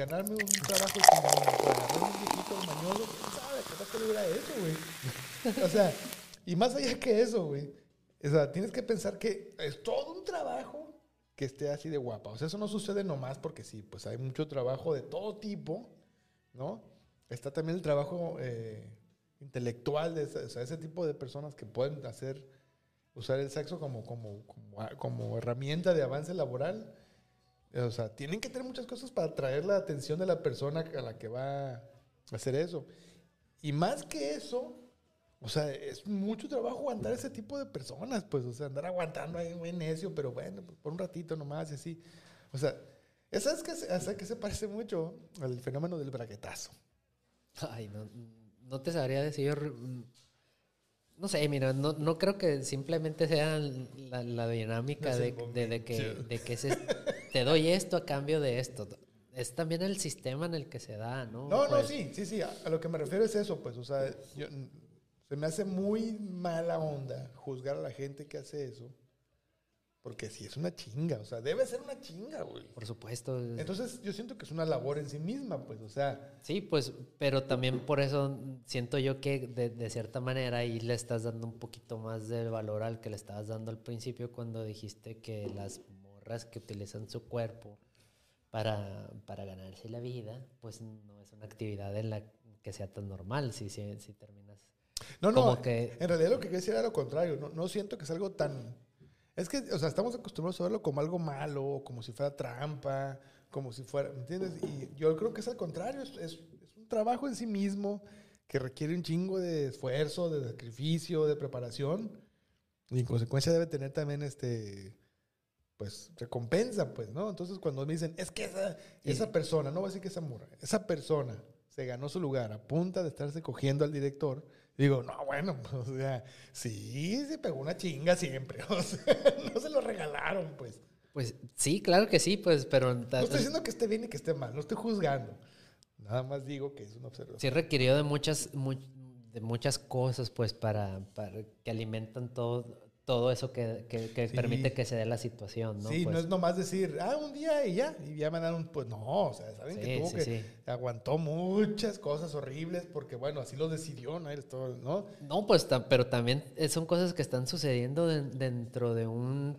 ganarme un trabajo por agarrarme un viejito mañoso, ¿quién sabe? ¿Qué tal que le eso, güey? O sea, y más allá que eso, güey. O sea, tienes que pensar que es todo un trabajo que esté así de guapa. O sea, eso no sucede nomás porque sí, pues hay mucho trabajo de todo tipo, ¿no? Está también el trabajo eh, intelectual de o sea, ese tipo de personas que pueden hacer, usar el sexo como, como, como, como herramienta de avance laboral. O sea, tienen que tener muchas cosas para atraer la atención de la persona a la que va a hacer eso. Y más que eso, o sea, es mucho trabajo aguantar ese tipo de personas, pues, o sea, andar aguantando ahí muy necio, pero bueno, pues, por un ratito nomás y así. O sea, ¿sabes que, que se parece mucho al fenómeno del braguetazo? Ay, no, no te sabría decir. No sé, mira, no, no creo que simplemente sea la, dinámica de, de, que, de que te doy esto a cambio de esto. Es también el sistema en el que se da, ¿no? No, no, pues sí, sí, sí. A, a, lo que me refiero es eso, pues, o sea, yo, se me hace muy mala onda juzgar a la gente que hace eso. Porque sí es una chinga, o sea, debe ser una chinga, güey. Por supuesto. Entonces yo siento que es una labor en sí misma, pues, o sea. Sí, pues, pero también por eso siento yo que de, de, cierta manera ahí le estás dando un poquito más de valor al que le estabas dando al principio cuando dijiste que las morras que utilizan su cuerpo para, para ganarse la vida, pues no es una actividad en la que sea tan normal si, si, si terminas no, no, que... en realidad lo que quería decir era lo contrario. No, no siento que es algo tan... Es que, o sea, estamos acostumbrados a verlo como algo malo, como si fuera trampa, como si fuera, ¿me entiendes? Y yo creo que es al contrario, es, es, un trabajo en sí mismo que requiere un chingo de esfuerzo, de sacrificio, de preparación, y en consecuencia debe tener también este, pues, recompensa, pues, ¿no? Entonces cuando me dicen, es que esa, esa persona, no voy a decir que esa morra, esa persona se ganó su lugar a punta de estarse cogiendo al director, Digo, no, bueno, pues, o sea, sí, se pegó una chinga siempre. O sea, no se lo regalaron, pues. Pues sí, claro que sí, pues, pero... No estoy diciendo que esté bien y que esté mal, no estoy juzgando. Nada más digo que es una observación. Sí requirió de muchas, de muchas cosas, pues, para, para que alimentan todo, todo eso que, que, permite que se dé la situación, ¿no? Sí, no pues es nomás decir, ah, un día y ya, y ya me dan un, pues no, o sea, saben que tuvo que, aguantó muchas cosas horribles porque, bueno, así lo decidió, ¿no? ¿no? No, pues, pero también son cosas que están sucediendo dentro de un,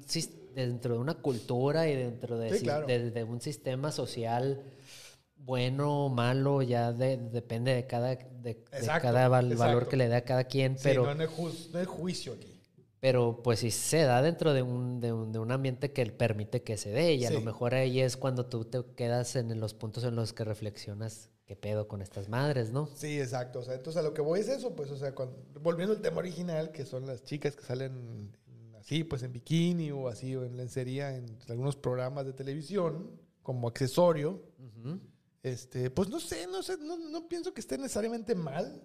dentro de una cultura y dentro de, de, un sistema social bueno o malo, ya de, de cada, de, cada valor que le da a cada quien, pero... no, no, no hay juicio aquí. Pero pues si se da dentro de un, de un, de un ambiente que permite que se dé y a lo mejor ahí es cuando tú te quedas en los puntos en los que reflexionas qué pedo con estas madres, ¿no? Sí, exacto. O sea, entonces a lo que voy es eso, pues, o sea, volviendo al tema original, que son las chicas que salen así, pues en bikini o así, o en lencería, en algunos programas de televisión, como accesorio, este, pues no sé, no sé, no, no pienso que esté necesariamente mal.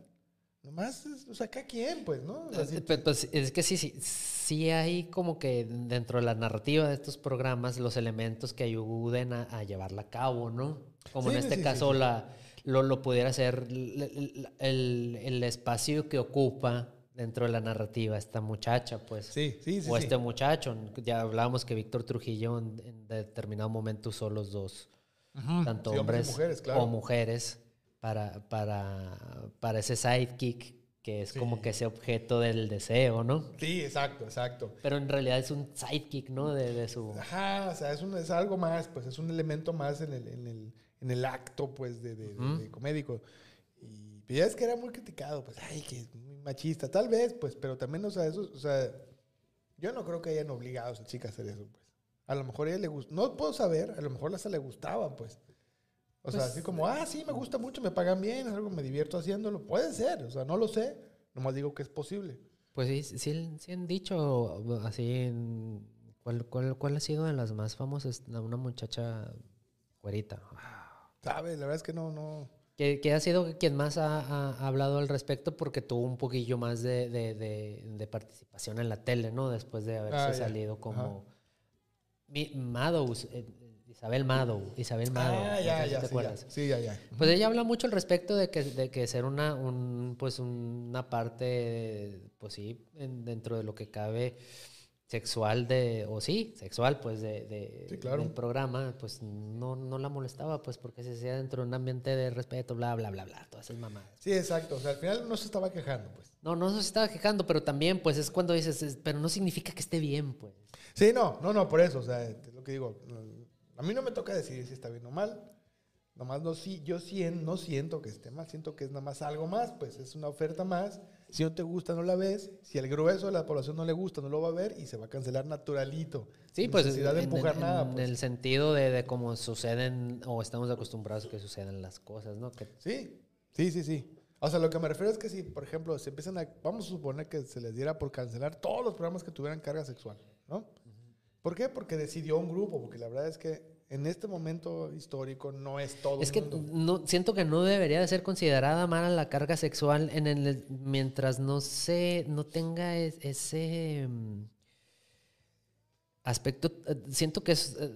Nomás, o sea, cada quien, pues, ¿no? pues, es que sí, sí, sí hay como que dentro de la narrativa de estos programas los elementos que ayuden a, llevarla a cabo, ¿no? Como en este caso la, lo, lo, pudiera ser el, el, espacio que ocupa dentro de la narrativa esta muchacha, pues. Sí, sí, sí. O este muchacho. Ya hablábamos que Víctor Trujillo en, determinado momento usó los dos, tanto hombres, mujeres, claro. o mujeres para, para, para ese sidekick que es como que ese objeto del deseo, ¿no? Sí, exacto, exacto. Pero en realidad es un sidekick, ¿no? De, de su... Ajá, o sea, es, un, es algo más, pues es un elemento más en el, en el, en el acto, pues, de, de, comédico. Y ya es que era muy criticado, pues, ay, que es muy machista, tal vez, pues, pero también, o sea, eso, o sea, yo no creo que hayan obligado a esa chica a hacer eso, pues. A lo mejor a ella le gusta, no puedo saber, a lo mejor a le gustaba, pues. O sea, pues, así como, ah, sí, me gusta mucho, me pagan bien, es algo me divierto haciéndolo. Puede ser, o sea, no lo sé, nomás digo que es posible. Pues sí, sí, han dicho así, ¿cuál, cuál, ha sido de las más famosas? Una muchacha güerita. Sabe, la verdad es que no, no. Que, ha sido quien más ha, hablado al respecto porque tuvo un poquillo más de, de, participación en la tele, ¿no? Después de haberse ah, salido como... Mi, eh, Isabel Mado, Isabel Mado. Ah, ya, ya, te acuerdas. Sí, ya, ya. Pues ella habla mucho al respecto de que, de que ser una, un, pues una parte, pues sí, dentro de lo que cabe, sexual de, o sí, sexual, pues, de, de- Sí, claro. del programa, pues no, no la molestaba, pues, porque se hacía dentro de un ambiente de respeto, bla, bla, bla, bla, todas esas mamadas. Sí, exacto. O sea, al final no se estaba quejando, pues. No, no se estaba quejando, pero también, pues, es cuando dices, es- pero no significa que esté bien, pues. Sí, no, no, no, por eso. O sea, es lo que digo. A mí no me toca decidir si está bien o mal. Nomás no, sí, yo sien- no siento que esté mal, siento que es nada más algo más, pues es una oferta más. Si no te gusta, no la ves. Si al grueso de la población no le gusta, no lo va a ver y se va a cancelar naturalito. Sí, Sin pues, necesidad de en, empujar en- nada. en pues. el sentido de, de cómo suceden, o estamos acostumbrados a que sucedan las cosas, ¿no? Que Sí, sí, sí, sí. O sea, lo que me refiero es que si, por ejemplo, se empiezan a, vamos a suponer que se les diera por cancelar todos los programas que tuvieran carga sexual, ¿no? ¿Por qué? Porque decidió un grupo, porque la verdad es que en este momento histórico no es todo. Es el que mundo. no, siento que no debería de ser considerada mala la carga sexual en el, mientras no se, no tenga es- ese mm, aspecto. eh, Siento que es eh,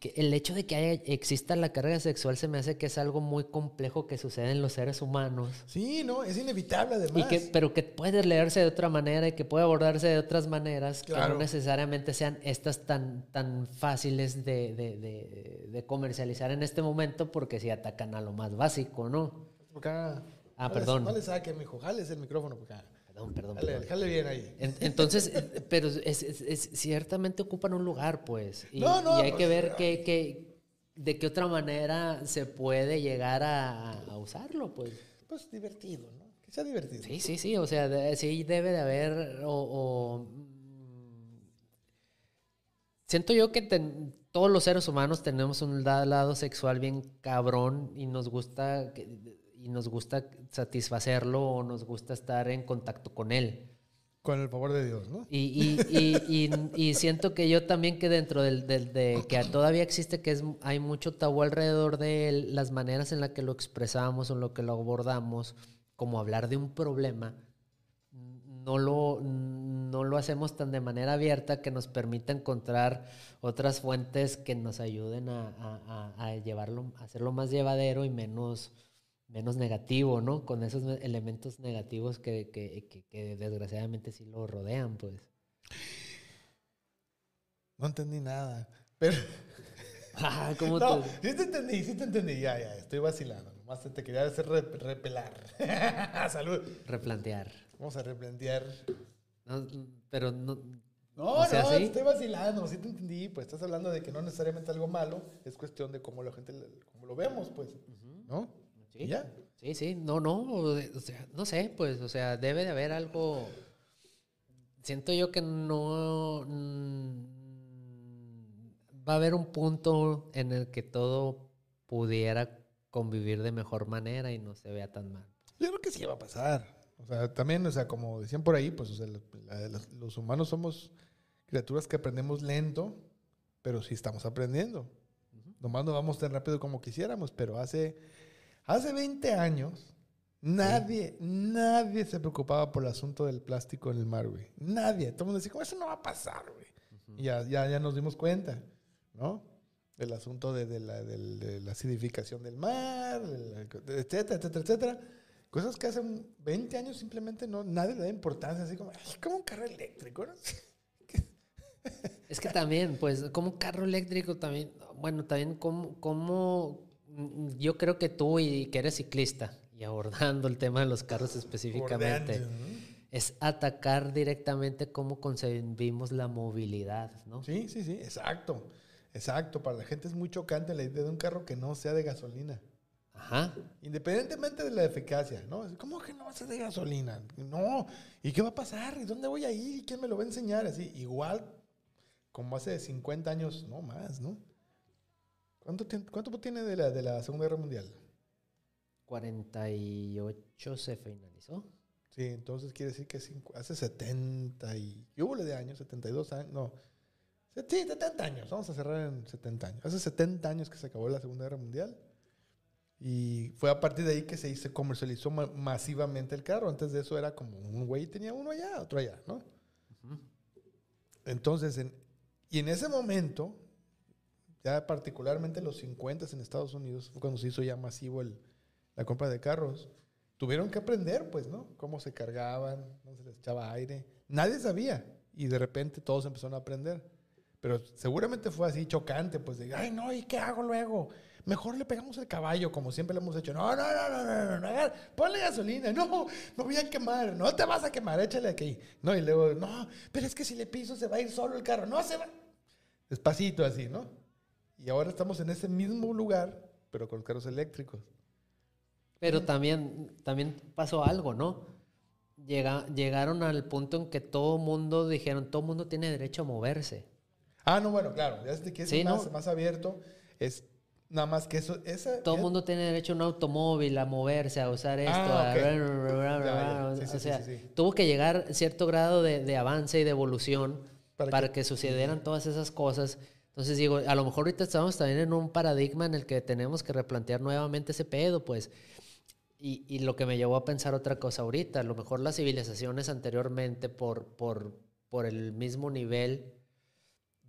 que el hecho de que haya, exista la carga sexual se me hace que es algo muy complejo que sucede en los seres humanos. Sí, no, es inevitable Y además. que, pero que puede leerse de otra manera y que puede abordarse de otras maneras que no necesariamente sean estas tan, tan fáciles de, de- de- de comercializar en este momento porque si atacan a lo más básico, ¿no? Acá. Ah, le- perdón. Le saque, mijo. Jales el micrófono acá. Perdón, perdón. Jale, perdón. jale bien ahí. En- Entonces, eh, pero es, es- es- ciertamente ocupan un lugar, pues. Y, No, no, y hay pues, que ver que, que- de qué otra manera se puede llegar a, a usarlo, pues. Pues divertido, ¿no? Que sea divertido. Sí, sí, sí, o sea, de- sí debe de haber, o, o, mm, siento yo que ten- todos los seres humanos tenemos un la- lado sexual bien cabrón y nos gusta, que- y nos gusta satisfacerlo o nos gusta estar en contacto con él. Con el favor de Dios, ¿no? Y, y, y, y, siento que yo también que dentro del, del- de que todavía existe que es hay mucho tabú alrededor de las maneras en las que lo expresamos o en lo que lo abordamos, como hablar de un problema, no lo, no lo hacemos tan de manera abierta que nos permita encontrar otras fuentes que nos ayuden a, a- a- a llevarlo, a hacerlo más llevadero y menos, menos negativo, ¿no? Con esos elementos negativos que, que, que- que desgraciadamente sí lo rodean, pues. No entendí nada. Pero. Ah, ¿cómo No, te- sí te entendí, sí te entendí. Ya, ya, estoy vacilando. Nomás te, quería hacer re- repelar. Salud. replantear? Vamos a replantear. No, pero no... No, O sea, no, estoy vacilando, sí te entendí. Pues estás hablando de que no necesariamente algo malo, es cuestión de cómo la gente, cómo lo vemos, pues. ¿No? Sí. ¿Y ya? Sí, sí, no, no, o sea, no sé, pues, o sea, debe de haber algo. Siento yo que no mm, va a haber un punto en el que todo pudiera convivir de mejor manera y no se vea tan mal. Yo creo que sí va a pasar. O sea, también, o sea, como decían por ahí, pues, o sea, la- la- los, humanos somos criaturas que aprendemos lento, pero sí estamos aprendiendo. Nomás no vamos tan rápido como quisiéramos, pero hace, hace 20 años, nadie, nadie se preocupaba por el asunto del plástico en el mar, güey. Nadie. Todo el mundo decía, "¿Cómo eso no va a pasar, güey. Y ya, ya, ya nos dimos cuenta, ¿no? El asunto de, de la, de la acidificación del mar, la- etcétera, etcétera, etcétera. Cosas que hace 20 años simplemente no, nadie le da importancia, así como, "Ay, como un carro eléctrico, ¿no? Es que también, pues, como un carro eléctrico también, bueno, también como, como yo creo que tú y que eres ciclista y abordando el tema de los carros específicamente, Bordeando, ¿no? es atacar directamente cómo concebimos la movilidad, ¿no? Sí, sí, sí, exacto. Exacto. Para la gente es muy chocante la idea de un carro que no sea de gasolina. Ajá. Independientemente de la eficacia, ¿no? ¿Cómo que no va a ser de gasolina? No. ¿Y qué va a pasar? ¿Y dónde voy a ir? ¿Y quién me lo va a enseñar? Así, igual como hace 50 años, no más, ¿no? ¿Cuánto, cuánto tiene de la, de la Segunda Guerra Mundial? 48 se finalizó. Sí, entonces quiere decir que cincu- hace 70 y... ¿Qué hubo de años? 72 años, no. Sí, 70 años, vamos a cerrar en 70 años. Hace 70 años que se acabó la Segunda Guerra Mundial. Y fue a partir de ahí que se, se comercializó ma- masivamente el carro. Antes de eso era como un güey tenía uno allá, otro allá, ¿no? Entonces, en- y en ese momento, ya particularmente en los 50 en Estados Unidos, fue cuando se hizo ya masivo el, la compra de carros. Tuvieron que aprender, pues, ¿no? Cómo se cargaban, no se les echaba aire. Nadie sabía. y de repente todos empezaron a aprender. Pero seguramente fue así chocante, pues de, ay, no, ¿y qué hago luego? Mejor le pegamos el caballo, como siempre lo hemos hecho. No, no, no, no, no, no, no, ponle gasolina. No, me voy a quemar. No te vas a quemar, échale aquí. No, y luego, no, pero es que si le piso se va a ir solo el carro. No, se va. Despacito así, ¿no? Y ahora estamos en ese mismo lugar, pero con carros eléctricos. Pero también, también pasó algo, ¿no? Llega, llegaron al punto en que todo mundo dijeron, todo mundo tiene derecho a moverse. Ah, no, bueno, claro, ya sé que es más, más abierto, es nada más que eso. Esa, todo el mundo tiene derecho a un automóvil, a moverse, a usar esto. O sea, tuvo que llegar cierto grado de, de avance y de evolución para, que, sucedieran todas esas cosas. Entonces digo, a lo mejor ahorita estamos también en un paradigma en el que tenemos que replantear nuevamente ese pedo, pues. Y, y, lo que me llevó a pensar otra cosa ahorita, a lo mejor las civilizaciones anteriormente por, por, por el mismo nivel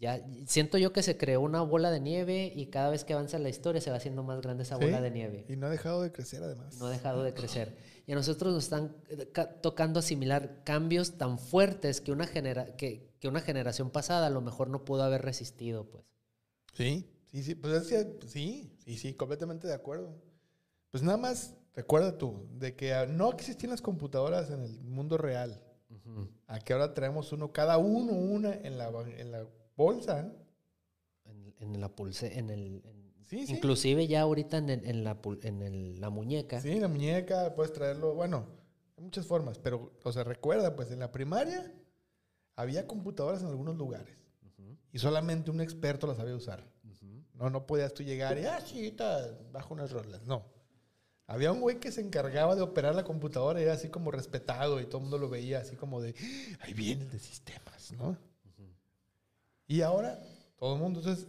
ya siento yo que se creó una bola de nieve y cada vez que avanza la historia se va haciendo más grande esa bola de nieve. Y no ha dejado de crecer además. No ha dejado de crecer. Y a nosotros nos están eh, tocando asimilar cambios tan fuertes que una, genera que, que, una generación pasada a lo mejor no pudo haber resistido, pues. Sí, sí, sí. Pues sí, sí, sí, completamente de acuerdo. Pues nada más recuerda tú de que no existían las computadoras en el mundo real. A que ahora traemos uno, cada uno una en la, en la bolsa. En, la pulse, en el... Inclusive ya ahorita en, en, la, en la muñeca. Sí, la muñeca, puedes traerlo, bueno, hay muchas formas, pero, o sea, recuerda, pues en la primaria había computadoras en algunos lugares y solamente un experto las sabía usar. No, no podías tú llegar y, ah, sí, bajo unas rolas. No. Había un güey que se encargaba de operar la computadora y era así como respetado y todo el mundo lo veía así como de, ah, ahí viene el de sistemas, ¿no? Y ahora todo el mundo. Entonces,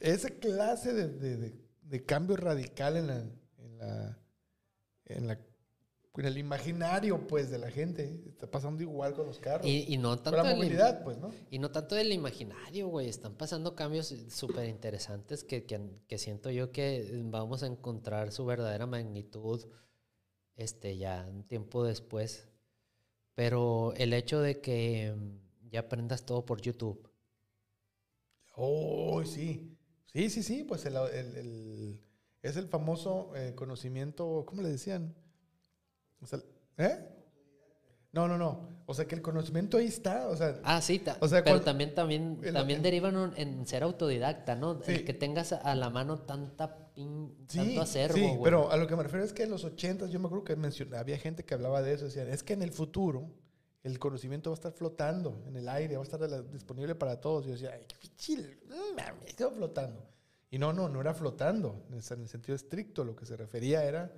esa clase de, cambio radical en la, en la, en la en el imaginario, pues, de la gente. Está pasando igual con los carros. Y, no tanto. la movilidad, pues, ¿no? Y no tanto del imaginario, güey. Están pasando cambios súper interesantes que, que, siento yo que vamos a encontrar su verdadera magnitud este, ya un tiempo después. Pero el hecho de que ya aprendas todo por YouTube Oh, sí. Sí, sí, sí, pues el, es el famoso eh, conocimiento, ¿cómo le decían? ¿Eh? No, no, no. O sea, que el conocimiento ahí está. O sea, ah, sí, o sea, pero también, también, también derivan en ser autodidacta, ¿no? El que tengas a la mano tanta pin, tanto acervo. Sí, pero a lo que me refiero es que en los ochentas yo me acuerdo que mencionaba, había gente que hablaba de eso. Decían, es que en el futuro el conocimiento va a estar flotando en el aire, va a estar disponible para todos. Yo decía, ay, qué chill, me quedo flotando. Y no, no, no era flotando, en el sentido estricto. Lo que se refería era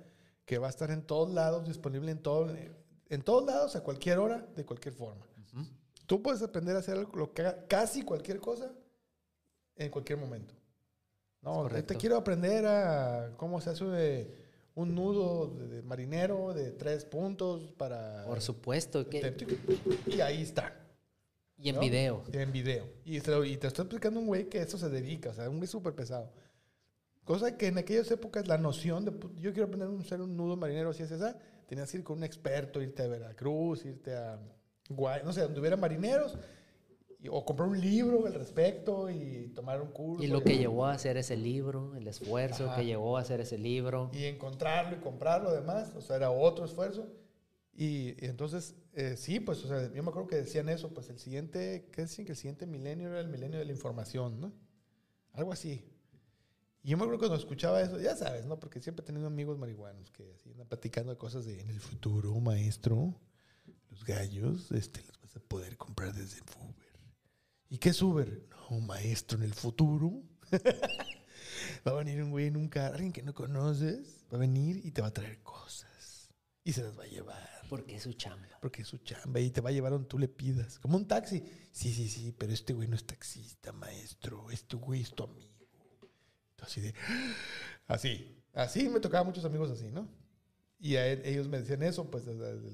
que va a estar en todos lados, disponible en, todo, en todos lados, a cualquier hora, de cualquier forma. Tú puedes aprender a hacer algo, casi cualquier cosa en cualquier momento. No, te quiero aprender a cómo se hace un nudo de, marinero de tres puntos para... Por supuesto. Que... Y ahí está. Y en video. Y en video. Y te, y te estoy explicando un güey que eso se dedica, o sea, un güey súper pesado. Cosa que en aquellas épocas la noción de yo quiero aprender a hacer un nudo marinero, si es esa, tenías que ir con un experto, irte a Veracruz, irte a Guay, no sé, donde hubiera marineros o comprar un libro al respecto y tomar un curso. Y lo que llevó a hacer ese libro, el esfuerzo que llevó a hacer ese libro. Y encontrarlo y comprarlo además, o sea, era otro esfuerzo. Y, entonces, eh, sí, pues, o sea, yo me acuerdo que decían eso, pues el siguiente, ¿qué decían? Que el siguiente milenio era el milenio de la información, ¿no? Algo así. Y yo me acuerdo cuando escuchaba eso, ya sabes, ¿no? Porque siempre he tenido amigos marihuanos que así andan platicando de cosas de en el futuro, maestro, los gallos, este, los vas a poder comprar desde Uber. ¿Y qué es Uber? No, maestro, en el futuro va a venir un güey en un carro, alguien que no conoces, va a venir y te va a traer cosas. Y se las va a llevar. Porque es su chamba. Porque es su chamba y te va a llevar donde tú le pidas. Como un taxi. Sí, sí, sí, pero este güey no es taxista, maestro. Este güey es tu amigo. Así de... Así. Así me tocaba muchos amigos así, ¿no? Y ellos me decían eso, pues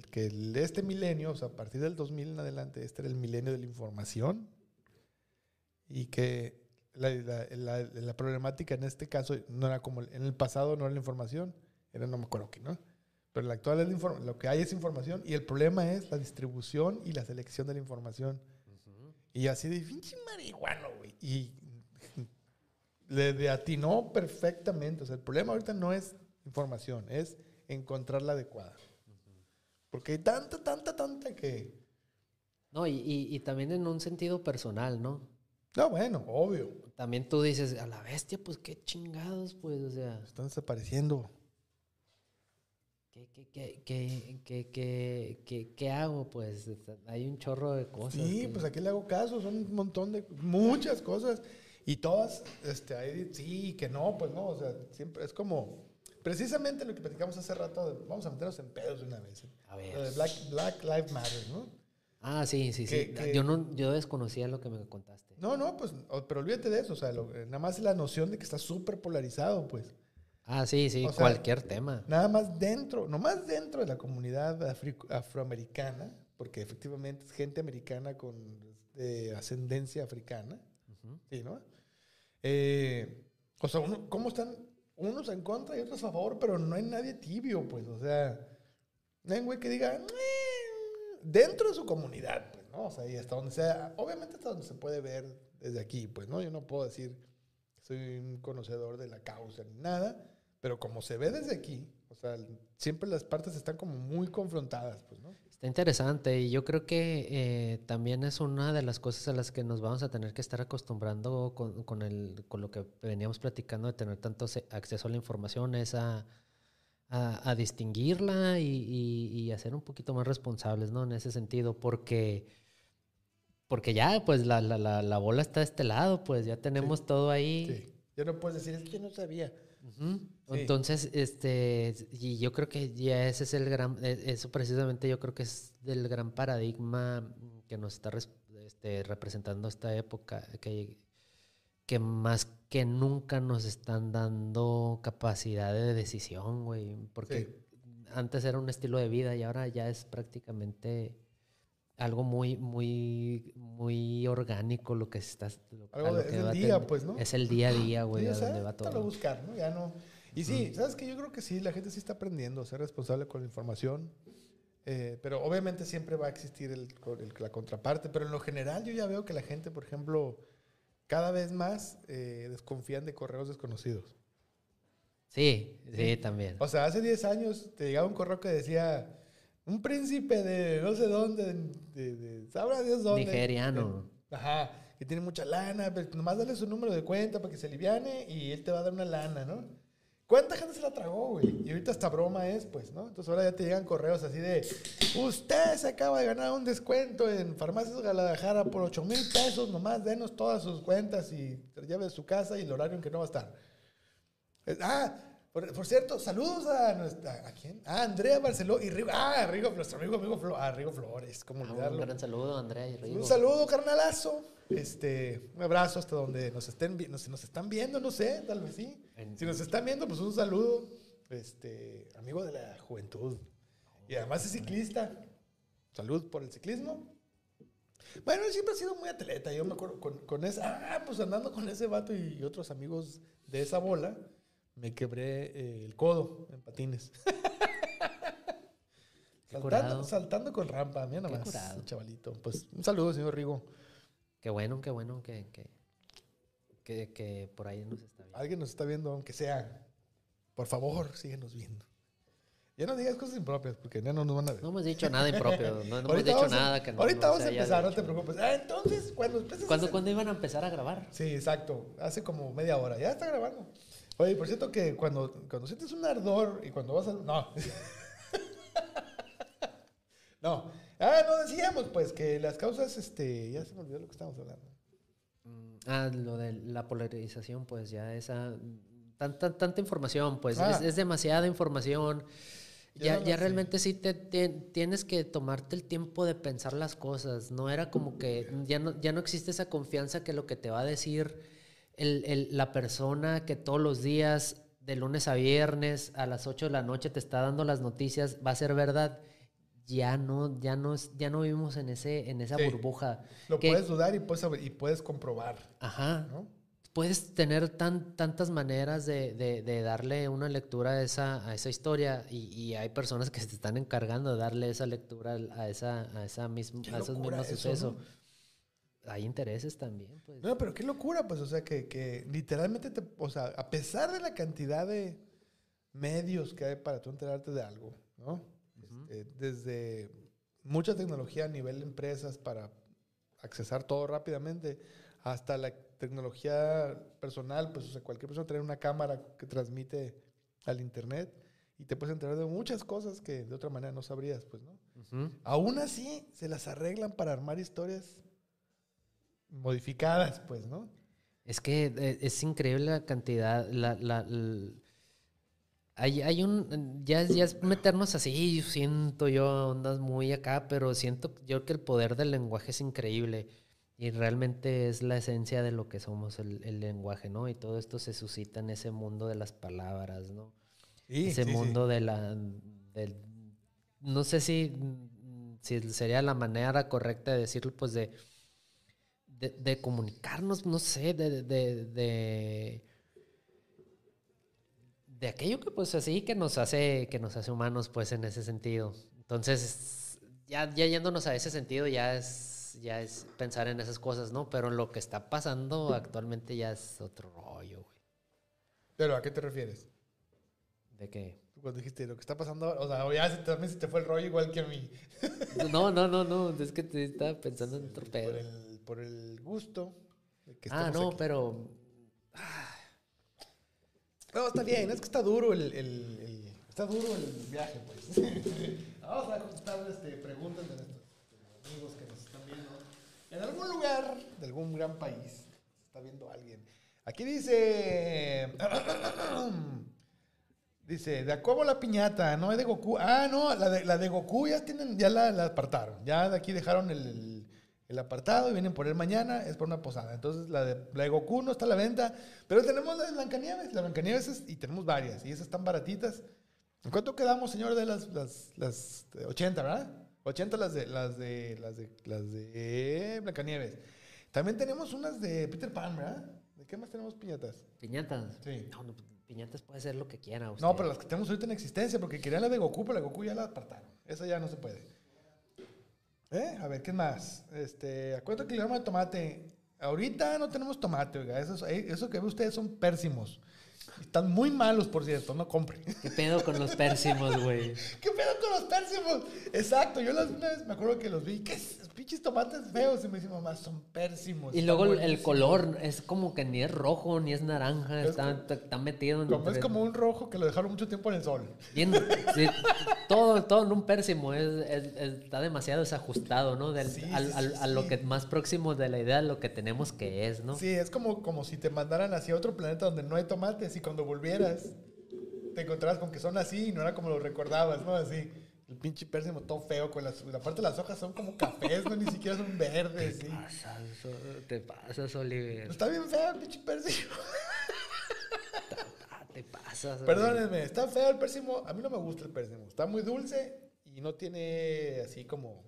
que este milenio, o sea, a partir del 2000 en adelante, este era el milenio de la información y que la, la, la, problemática en este caso no era como en el pasado no era la información, era no me acuerdo qué, ¿no? Pero en la actual es lo que hay es información y el problema es la distribución y la selección de la información. Y así de pinche marihuano, güey. Y le, le atinó perfectamente. O sea, el problema ahorita no es información, es encontrar la adecuada. Porque hay tanta, tanta, tanta que... No, y, y, y también en un sentido personal, ¿no? No, bueno, obvio. También tú dices, a la bestia, pues qué chingados, pues, o sea, Están desapareciendo. ¿qué, qué, qué, qué, qué, qué, qué- qué hago? Pues hay un chorro de cosas. Sí, que- pues aquí le hago caso, son un montón de, muchas cosas. Y todas, este, hay, sí, que no, pues no, o sea, siempre es como, precisamente lo que platicamos hace rato, de- vamos a meternos en pedos de una vez. ¿eh? A ver. Lo de Black, Black Lives Matter, ¿no? Ah, sí, sí, sí. que- Yo, no, yo desconocía lo que me contaste. No, no, pues, pero olvídate de eso, o sea, lo- eh, nada más la noción de que está súper polarizado, pues. Ah, sí, sí, O sea, cualquier tema. Nada más dentro, nomás dentro de la comunidad afroamericana, porque efectivamente es gente americana con de ascendencia africana, sí, ¿no? Eh, o sea, uno- ¿cómo están unos en contra y otros a favor? Pero no hay nadie tibio, pues, o sea, no hay güey que diga, "Eh", dentro de su comunidad, pues, ¿no? O sea, y hasta donde sea, obviamente hasta donde se puede ver desde aquí, pues, ¿no? Yo no puedo decir que soy un conocedor de la causa ni nada, pero como se ve desde aquí, o sea, siempre las partes están como muy confrontadas, pues, ¿no? Está interesante y yo creo que eh, también es una de las cosas a las que nos vamos a tener que estar acostumbrando con, con el, con lo que veníamos platicando de tener tanto acceso a la información, es a, distinguirla y, y, y a ser un poquito más responsables, ¿no? En ese sentido, porque, porque ya, pues la, la, la, la bola está de este lado, pues ya tenemos todo ahí. Sí. Ya no puedes decir, es que no sabía. Sí. Entonces, este, y yo creo que ya ese es el gran, e- eso precisamente yo creo que es del gran paradigma que nos está este, representando esta época, que, que más que nunca nos están dando capacidad de decisión, güey, porque antes era un estilo de vida y ahora ya es prácticamente algo muy, muy, muy orgánico lo que estás, lo- Algo lo que es el día, ten- pues, ¿no? Es el día a día, güey, Sí, a donde va todo. buscar, ¿no? Ya no. Y sí, ¿sabes qué? Yo creo que sí, la gente sí está aprendiendo a ser responsable con la información. eh, pero obviamente siempre va a existir el- el- la contraparte. Pero en lo general yo ya veo que la gente, por ejemplo, cada vez más eh, desconfían de correos desconocidos. Sí, sí, también. O sea, hace 10 años te llegaba un correo que decía un príncipe de no sé dónde, de, de- sabrá Dios dónde. Nigeriano. Ajá, que tiene mucha lana, pero nomás dale su número de cuenta para que se aliviane y él te va a dar una lana, ¿no? ¿Cuánta gente se la tragó, güey? Y ahorita esta broma es, pues, ¿no? Entonces ahora ya te llegan correos así de, usted se acaba de ganar un descuento en Farmacias Guadalajara por 8 mil pesos, nomás denos todas sus cuentas y lleve a su casa y el horario en que no va a estar. Ah, por, por cierto, saludos a nuestra, ¿a quién? Ah, Andrea Barceló y Rigo, ah, Rigo, nuestro amigo, amigo Flo- ah, Rigo Flores, ¿cómo Ah, un gran saludo, Andrea y Rigo. Un saludo, carnalazo. Este, un abrazo hasta donde nos estén nos, nos están viendo, no sé, tal vez sí. Si nos están viendo, pues un saludo. Este, amigo de la juventud. Y además es ciclista. Salud por el ciclismo. Bueno, siempre ha sido muy atleta. Yo me acuerdo con, con ese, ah, pues andando con ese vato y otros amigos de esa bola, me quebré eh, el codo en patines. Saltando, saltando con rampa, mira nomás, chavalito. Pues un saludo, señor Rigo. Qué bueno, qué bueno que, que, que, que por ahí nos está viendo. Alguien nos está viendo, aunque sea. Por favor, síguenos viendo. Ya no digas cosas impropias, porque ya no nos van a ver. No hemos dicho nada impropio, no, no hemos dicho a- nada que no Ahorita no vamos a empezar, no te preocupes. Ah, entonces, cuando empieces a ¿Cuándo, ¿Cuándo iban a empezar a grabar? Sí, exacto. Hace como media hora. Ya está grabando. Oye, por cierto que cuando, cuando sientes un ardor y cuando vas al... No. no. Ah, no decíamos, pues, que las causas, este... Ya se me olvidó lo que estábamos hablando. Mm, Ah, lo de la polarización, pues ya esa... tan- tan- tanta información, pues Ah. es, es demasiada información. Ya Ya, realmente sí te, tien- tienes que tomarte el tiempo de pensar las cosas. No era como que ya no, ya no existe esa confianza que lo que te va a decir el- el- la persona que todos los días, de lunes a viernes, a las 8 de la noche te está dando las noticias, va a ser verdad. Ya no, ya no, ya no vivimos en, ese, en esa Sí. burbuja. Lo que- puedes dudar y puedes, y puedes comprobar, Ajá ¿no? puedes tener tan, tantas maneras de, de- de darle una lectura a esa, a esa historia y, y hay personas que se están encargando de darle esa lectura a, esa, a, esa misma, a esos mismos eso, sucesos. ¿no? hay intereses también, pues. No, pero qué locura, pues, o sea, que, que literalmente, te, o sea, a pesar de la cantidad de medios que hay para tú enterarte de algo, ¿no? Este, desde mucha tecnología a nivel de empresas para accesar todo rápidamente, hasta la tecnología personal, pues, o sea, cualquier persona tiene una cámara que transmite al internet y te puedes enterar de muchas cosas que de otra manera no sabrías, pues, ¿no? Aún así, se las arreglan para armar historias modificadas, pues, ¿no? Es que eh, es increíble la cantidad, la, la, hay, hay, un, ya es, ya es meternos así, siento yo, ondas muy acá, pero siento yo que el poder del lenguaje es increíble y realmente es la esencia de lo que somos el, el lenguaje, ¿no? Y todo esto se suscita en ese mundo de las palabras, ¿no? ese mundo de la, del, no sé si, si sería la manera correcta de decirlo, pues de de, comunicarnos, no sé, de, de, de, de, aquello que pues así que nos hace, que nos hace humanos, pues en ese sentido. Entonces, ya, ya yéndonos a ese sentido, ya es, ya es pensar en esas cosas, ¿no? Pero lo que está pasando actualmente ya es otro rollo, güey. ¿Pero a qué te refieres? ¿De qué? Cuando dijiste lo que está pasando, o sea, ya también se te fue el rollo igual que a mí. No, no, no, no, es que te estaba pensando en otro pedo por el gusto. De que ah, no, pero. No, está bien, es que está duro el, el, está duro el viaje, pues. Vamos a contestar este, preguntas de nuestros amigos que nos están viendo. En algún lugar de algún gran país se está viendo alguien. Aquí dice. Dice, de acuerdo la piñata, no es de Goku. Ah, no, la de, la de Goku ya tienen, ya la apartaron. Ya de aquí dejaron el el apartado y vienen por él mañana, es por una posada. Entonces la de, la Goku no está a la venta, pero tenemos la de Blancanieves, la Blancanieves y tenemos varias, y esas están baratitas. ¿En cuánto quedamos, señor, de las, las, las 80, verdad? 80 las de, las de, las de, las de Blancanieves. También tenemos unas de Peter Pan, ¿verdad? ¿De qué más tenemos piñatas? ¿Piñatas? Sí. No, piñatas puede ser lo que quiera. No, pero las que tenemos ahorita en existencia, porque querían la de Goku, pero la de Goku ya la apartaron. Esa ya no se puede. ¿Eh? A ver, ¿qué más? Este, acuérdate que le llamo de tomate. Ahorita no tenemos tomate, oiga. Eso, eso que ve ustedes son pérsimos. Están muy malos, por cierto, no compren. ¿Qué pedo con los pérsimos, güey? ¿Qué pedo con los pérsimos? Exacto, yo las una vez me acuerdo que los vi. ¿Qué es? Pinches tomates feos. Y me dice, mamá, son pérsimos. Y luego el color es como que ni es rojo ni es naranja. está, está, metido en. Como es como un rojo que lo dejaron mucho tiempo en el sol. todo, todo en un pérsimo. está demasiado desajustado, ¿no? Del, a lo que más próximo de la idea de lo que tenemos que es, ¿no? Sí, es como, como si te mandaran hacia otro planeta donde no hay tomates y cuando volvieras te encontrabas con que son así y no era como lo recordabas, ¿no? Así. El pinche pérsimo todo feo, con las, la parte de las hojas son como cafés, no ni siquiera son verdes. Te pasas, te pasas, Oliver. Está bien feo el pinche pérsimo. te pasas. Perdónenme, está feo el pérsimo. A mí no me gusta el pérsimo. Está muy dulce y no tiene así como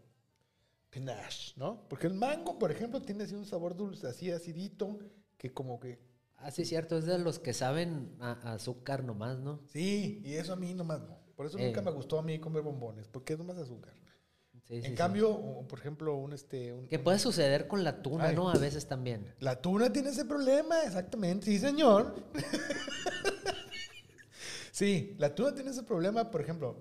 panache, ¿no? Porque el mango, por ejemplo, tiene así un sabor dulce, así acidito, que como que Ah, sí, cierto, es de los que saben a, azúcar nomás, ¿no? Sí, y eso a mí nomás no. Por eso nunca eh. me gustó a mí comer bombones, porque es nomás azúcar. Sí, en cambio, por ejemplo, un este. Un, que puede suceder con la tuna, ¿no? A veces también. La tuna tiene ese problema, exactamente. Sí, señor. sí, la tuna tiene ese problema, por ejemplo.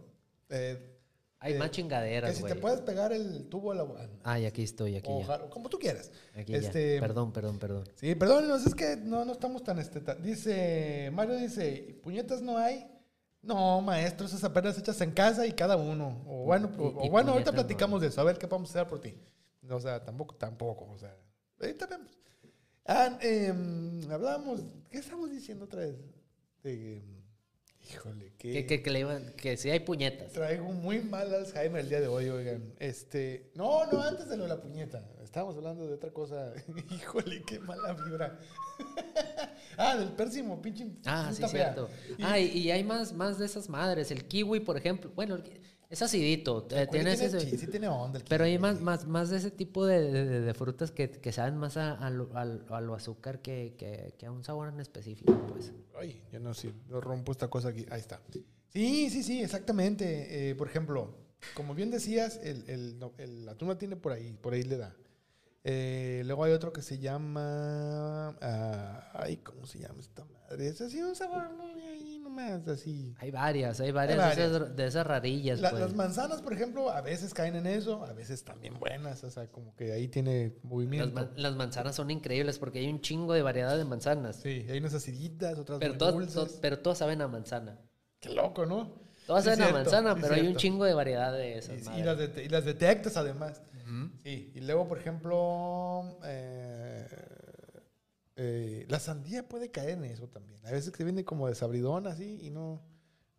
Eh, hay más chingaderas, Que si te puedes pegar el tubo a la... Ay, aquí estoy, aquí o, Como tú quieras. Aquí este, Perdón, perdón, perdón. Sí, perdón, no, es que no, no estamos tan... Este, dice, Mario dice, ¿puñetas no hay? No, maestro, esas apenas hechas en casa y cada uno. O bueno, o, bueno ahorita platicamos de eso, a ver qué podemos hacer por ti. O sea, tampoco, tampoco, o sea, ahorita vemos. Ah, eh, hablábamos, ¿qué estamos diciendo otra vez? De... Híjole, que... Que, que, le iban, que si hay puñetas. Traigo muy mal Alzheimer el día de hoy, oigan. Este, no, no, antes de lo de la puñeta. Estábamos hablando de otra cosa. Híjole, qué mala vibra. ah, del pérsimo, pinche. Ah, sí, cierto. Ah, y, hay más, más de esas madres. El kiwi, por ejemplo. Bueno, es acidito. Eh, tiene, ese, sí, sí tiene onda. pero hay más, más, más de ese tipo de, de, frutas que, que, saben más a, a, lo, a, lo, azúcar que, que, a un sabor en específico, pues. Ay, yo no sé, lo rompo esta cosa aquí. Ahí está. Sí, sí, sí, exactamente. Eh, por ejemplo, como bien decías, el, el, el, la tuna tiene por ahí, por ahí le da. Eh, luego hay otro que se llama. ah, ay, ¿cómo se llama esta? Es así un sabor muy ahí nomás, así. Hay varias, hay varias, Hay de esas- De, esas, rarillas, La- pues. Las manzanas, por ejemplo, a veces caen en eso, a veces también buenas, o sea, como que ahí tiene movimiento. las manzanas son increíbles porque hay un chingo de variedad de manzanas. Sí, hay unas aciditas, otras Pero muy todas, dulces. to- pero todas saben a manzana. Qué loco, ¿no? Todas Sí, saben a manzana, sí, pero hay un chingo de variedad de esas. Y, y las de- y las detectas además. Sí, y luego, por ejemplo, eh, eh, la sandía puede caer en eso también. A veces que viene como desabridón así y no,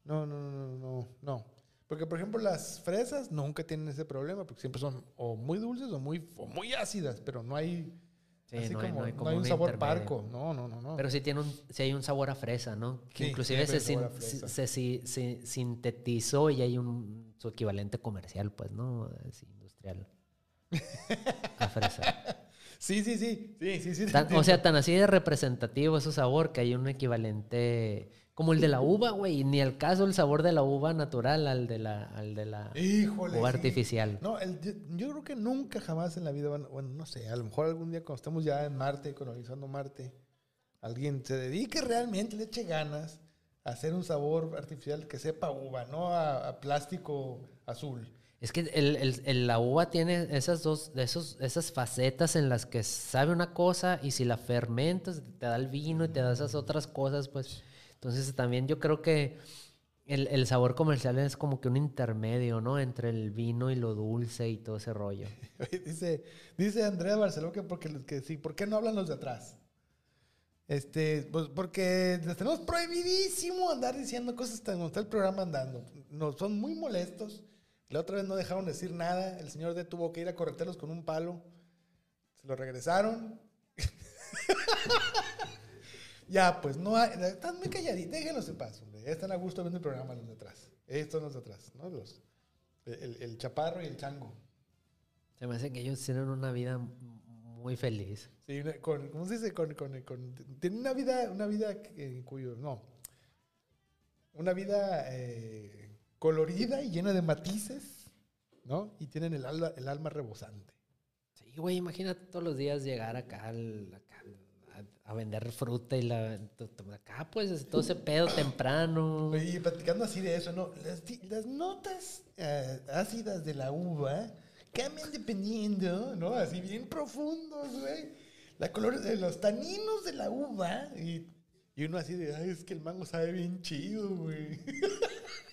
no, no, no, no, no, no. Porque, por ejemplo, las fresas nunca tienen ese problema porque siempre son o muy dulces o muy, o muy ácidas, pero no hay, Sí, así no hay- como, no hay no como hay un sabor parco. No, no, no, no. Pero sí tiene un, sí hay un sabor a fresa, ¿no? Que Sí, inclusive se, sin- se, si- se sintetizó y hay un su equivalente comercial, pues, ¿no? Es industrial. A fresa. Sí, sí, sí, sí, sí, sí. Tan- o sea, tan así de representativo es su sabor que hay un equivalente como el de la uva, güey. y Ni al caso el sabor de la uva natural al de la, al de la Híjole. uva sí. artificial. No, el- yo, yo creo que nunca jamás en la vida van, bueno, no sé, a lo mejor algún día cuando estemos ya en Marte, colonizando Marte, alguien se dedique realmente, le eche ganas a hacer un sabor artificial que sepa uva, no a, a plástico azul. Es que el, el- la uva tiene esas dos, esos, esas facetas en las que sabe una cosa y si la fermentas te da el vino y te da esas otras cosas, pues entonces también yo creo que el, sabor comercial es como que un intermedio, ¿no? Entre el vino y lo dulce y todo ese rollo. Dice, dice Andrea Barceló que porque que sí, ¿por qué no hablan los de atrás? Este, pues porque les tenemos prohibidísimo andar diciendo cosas tan como está el programa andando. No, son muy molestos. La otra vez no dejaron decir nada. El señor D tuvo que ir a corretearlos con un palo. Se lo regresaron. ya, pues no hay. Están muy calladitos. Déjenlos en paz, hombre. Ya están a gusto viendo el programa los de atrás. Estos los de atrás, ¿no? Los, el, el chaparro y el chango. Se me hace que ellos tienen una vida muy feliz. Sí, con, ¿cómo se dice? Con, con, con- tiene una vida, una vida en cuyo, no, una vida eh, colorida y llena de matices, ¿no? Y tienen el alma, el alma rebosante. Sí, güey, imagínate todos los días llegar acá, al- acá a, a vender fruta y la, acá pues todo ese pedo temprano. Y platicando así de eso, ¿no? Las, las notas eh, ácidas de la uva cambian dependiendo, ¿no? Así bien profundos, güey. La color de los taninos de la uva y, y uno así de, ay, es que el mango sabe bien chido, güey.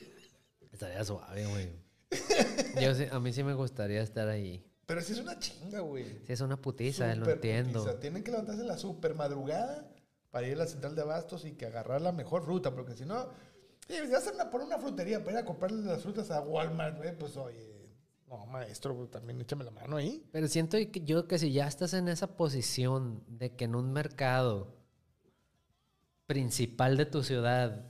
Estaría suave, güey. Yo sí- a mí sí me gustaría estar ahí. Pero sí es una chinga, güey. Sí, es una putiza, lo Súper entiendo. putiza. Tienen que levantarse en la super madrugada para ir a la central de abastos y que agarrar la mejor fruta, porque si no, sí, si vas a una- por una frutería para ir a comprarle las frutas a Walmart, güey, pues oye, no, maestro, pues, también échame la mano ahí. Pero siento que yo que si ya estás en esa posición de que en un mercado principal de tu ciudad,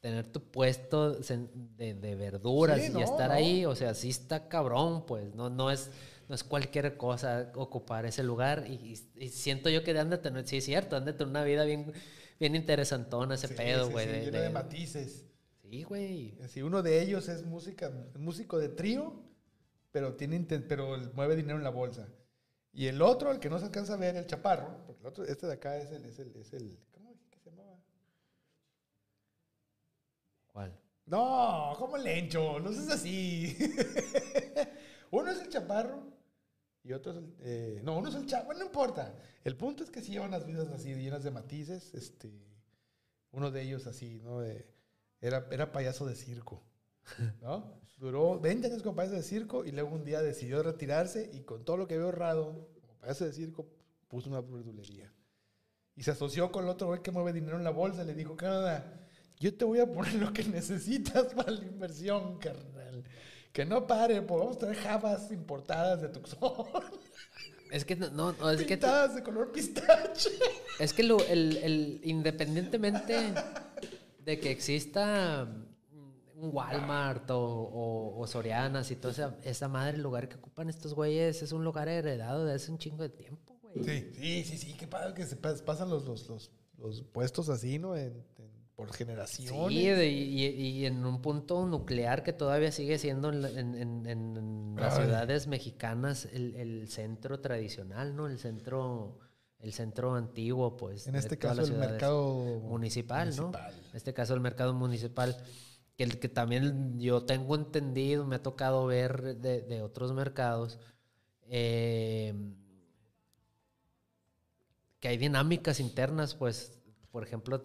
tener tu puesto de, de verduras Sí, y no, estar no. ahí, o sea, sí está cabrón, pues, no, no es, no es cualquier cosa ocupar ese lugar y, y- siento yo que han de tener, sí es cierto, han de tener una vida bien, bien interesantona ese Sí, pedo, güey. sí, de- lleno de- de matices. sí, güey. Si uno de ellos es música, músico de trío, pero tiene pero mueve dinero en la bolsa. Y el otro, el que no se alcanza a ver, el chaparro, porque el otro, este de acá es el, es el, es el ¿cómo dije que se llamaba? ¿Cuál? No, ¿cómo lencho? No seas así. uno es el chaparro y otro es el. eh, no, uno es el chaparro. no importa. El punto es que sí llevan las vidas así, llenas de matices. Este, uno de ellos así, ¿no? Era, era payaso de circo. ¿No? Duró 20 años como payaso de circo y luego un día decidió retirarse y con todo lo que había ahorrado como payaso de circo puso una verdulería. Y se asoció con el otro güey que mueve dinero en la bolsa y le dijo, Canadá, yo te voy a poner lo que necesitas para la inversión, carnal. Que no pare, pues vamos a traer jabas importadas de Tucson, Es que no, no, es que... pintadas de color pistache. Es que lo, el, el- independientemente de que exista mm, un Walmart o, o- o Sorianas y toda esa, esa madre, el lugar que ocupan estos güeyes es un lugar heredado de hace un chingo de tiempo, güey. Sí, sí, sí, sí, qué padre que se pas- pasan los, los, los, los puestos así, ¿no? En por generaciones. Sí, y, y en un punto nuclear que todavía sigue siendo en, la- en- en- en las ciudades mexicanas el, el centro tradicional, ¿no? El centro, el centro antiguo, pues. en este caso, el mercado municipal, municipal. ¿no? En este caso el mercado municipal, que el que también yo tengo entendido, me ha tocado ver de, de otros mercados, eh, que hay dinámicas internas, pues, por ejemplo, el,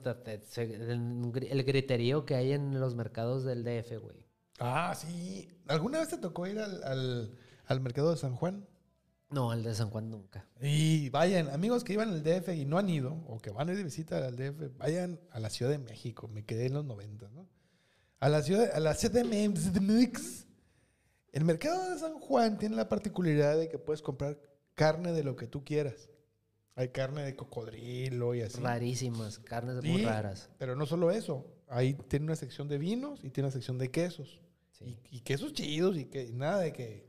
gri- el griterío que hay en los mercados del DF, güey. Ah, sí. ¿Alguna vez te tocó ir al, al, al mercado de San Juan? No, el de San Juan nunca. Y vayan, amigos que iban al DF y no han ido, o que van a ir de visita al DF, vayan a la Ciudad de México. Me quedé en los 90, ¿no? A la ciudad, a la CDMX. El mercado de San Juan tiene la particularidad de que puedes comprar carne de lo que tú quieras. Hay carne de cocodrilo y así. Rarísimas, carnes muy raras. Pero no solo eso. Ahí tiene una sección de vinos y tiene una sección de quesos. Sí. Y, y quesos chidos y que nada de que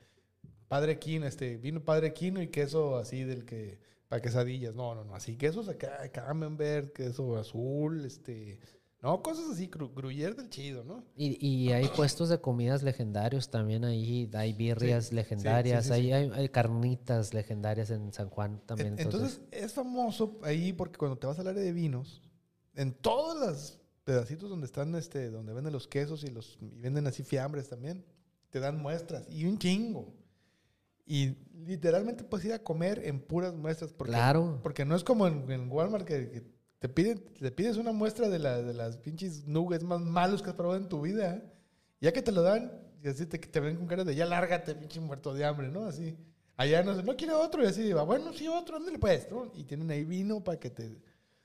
padre quino, este, vino padre quino y queso así del que para quesadillas. No, no, no, así quesos acá, camembert, queso azul, este, no, cosas así, gru- gruyere del chido, ¿no? Y, y hay puestos de comidas legendarios también ahí, hay birrias sí, legendarias, sí, sí, hay, sí. hay, hay carnitas legendarias en San Juan también. En- Entonces, Entonces, es famoso ahí porque cuando te vas al área de vinos, en todos los pedacitos donde están, este, donde venden los quesos y los y venden así fiambres también, te dan muestras y un chingo. Y literalmente puedes ir a comer en puras muestras. Porque, claro. Porque no es como en, en Walmart que, que te piden, te pides una muestra de, la, de las pinches nuggets más malos que has probado en tu vida. Ya que te lo dan, y así te, te ven con cara de ya lárgate, pinche muerto de hambre, ¿no? Así. Allá no, no quiere otro, y así, va, bueno, sí, otro, ándale pues, ¿no? Y tienen ahí vino para que te,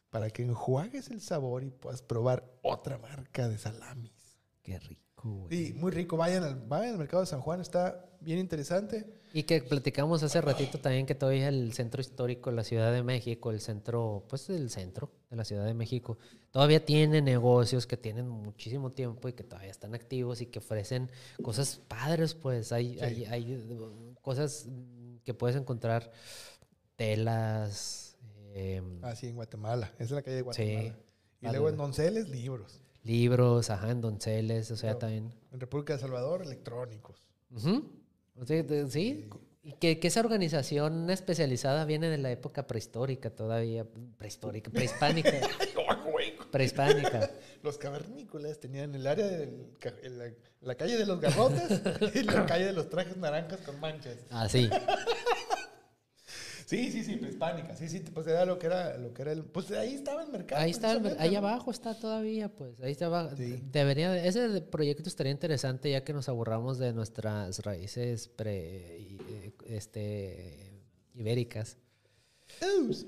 para que enjuagues el sabor y puedas probar otra marca de salamis. Qué rico, güey. Sí, muy rico. Vayan al, vayan al mercado de San Juan, está bien interesante. Y que platicamos hace ratito también que todavía el centro histórico de la Ciudad de México, el centro, pues el centro de la Ciudad de México, todavía tiene negocios que tienen muchísimo tiempo y que todavía están activos y que ofrecen cosas padres, pues hay, Sí. hay, hay, uh, cosas que puedes encontrar, telas, em, Así en Guatemala, esa es la calle de Guatemala. Y Vale. luego en Donceles, libros. libros, ajá, en donceles, o sea, también... En República de Salvador, electrónicos. De- sí, y que, que esa organización especializada viene de la época prehistórica todavía, prehistórica, prehispánica, prehispánica. Los cavernícolas tenían el área de la, la calle de los garrotes y la calle de los trajes naranjas con manchas. Así. Sí, sí, sí, prehispánica. Sí, sí, pues era lo que era, lo que era el. Pues ahí estaba el mercado. Ahí está, el ahí abajo está todavía, pues, ahí está abajo. Sí. Debería, de- ese proyecto estaría interesante ya que nos aburramos de nuestras raíces pre, eh, este, ibéricas. Ups.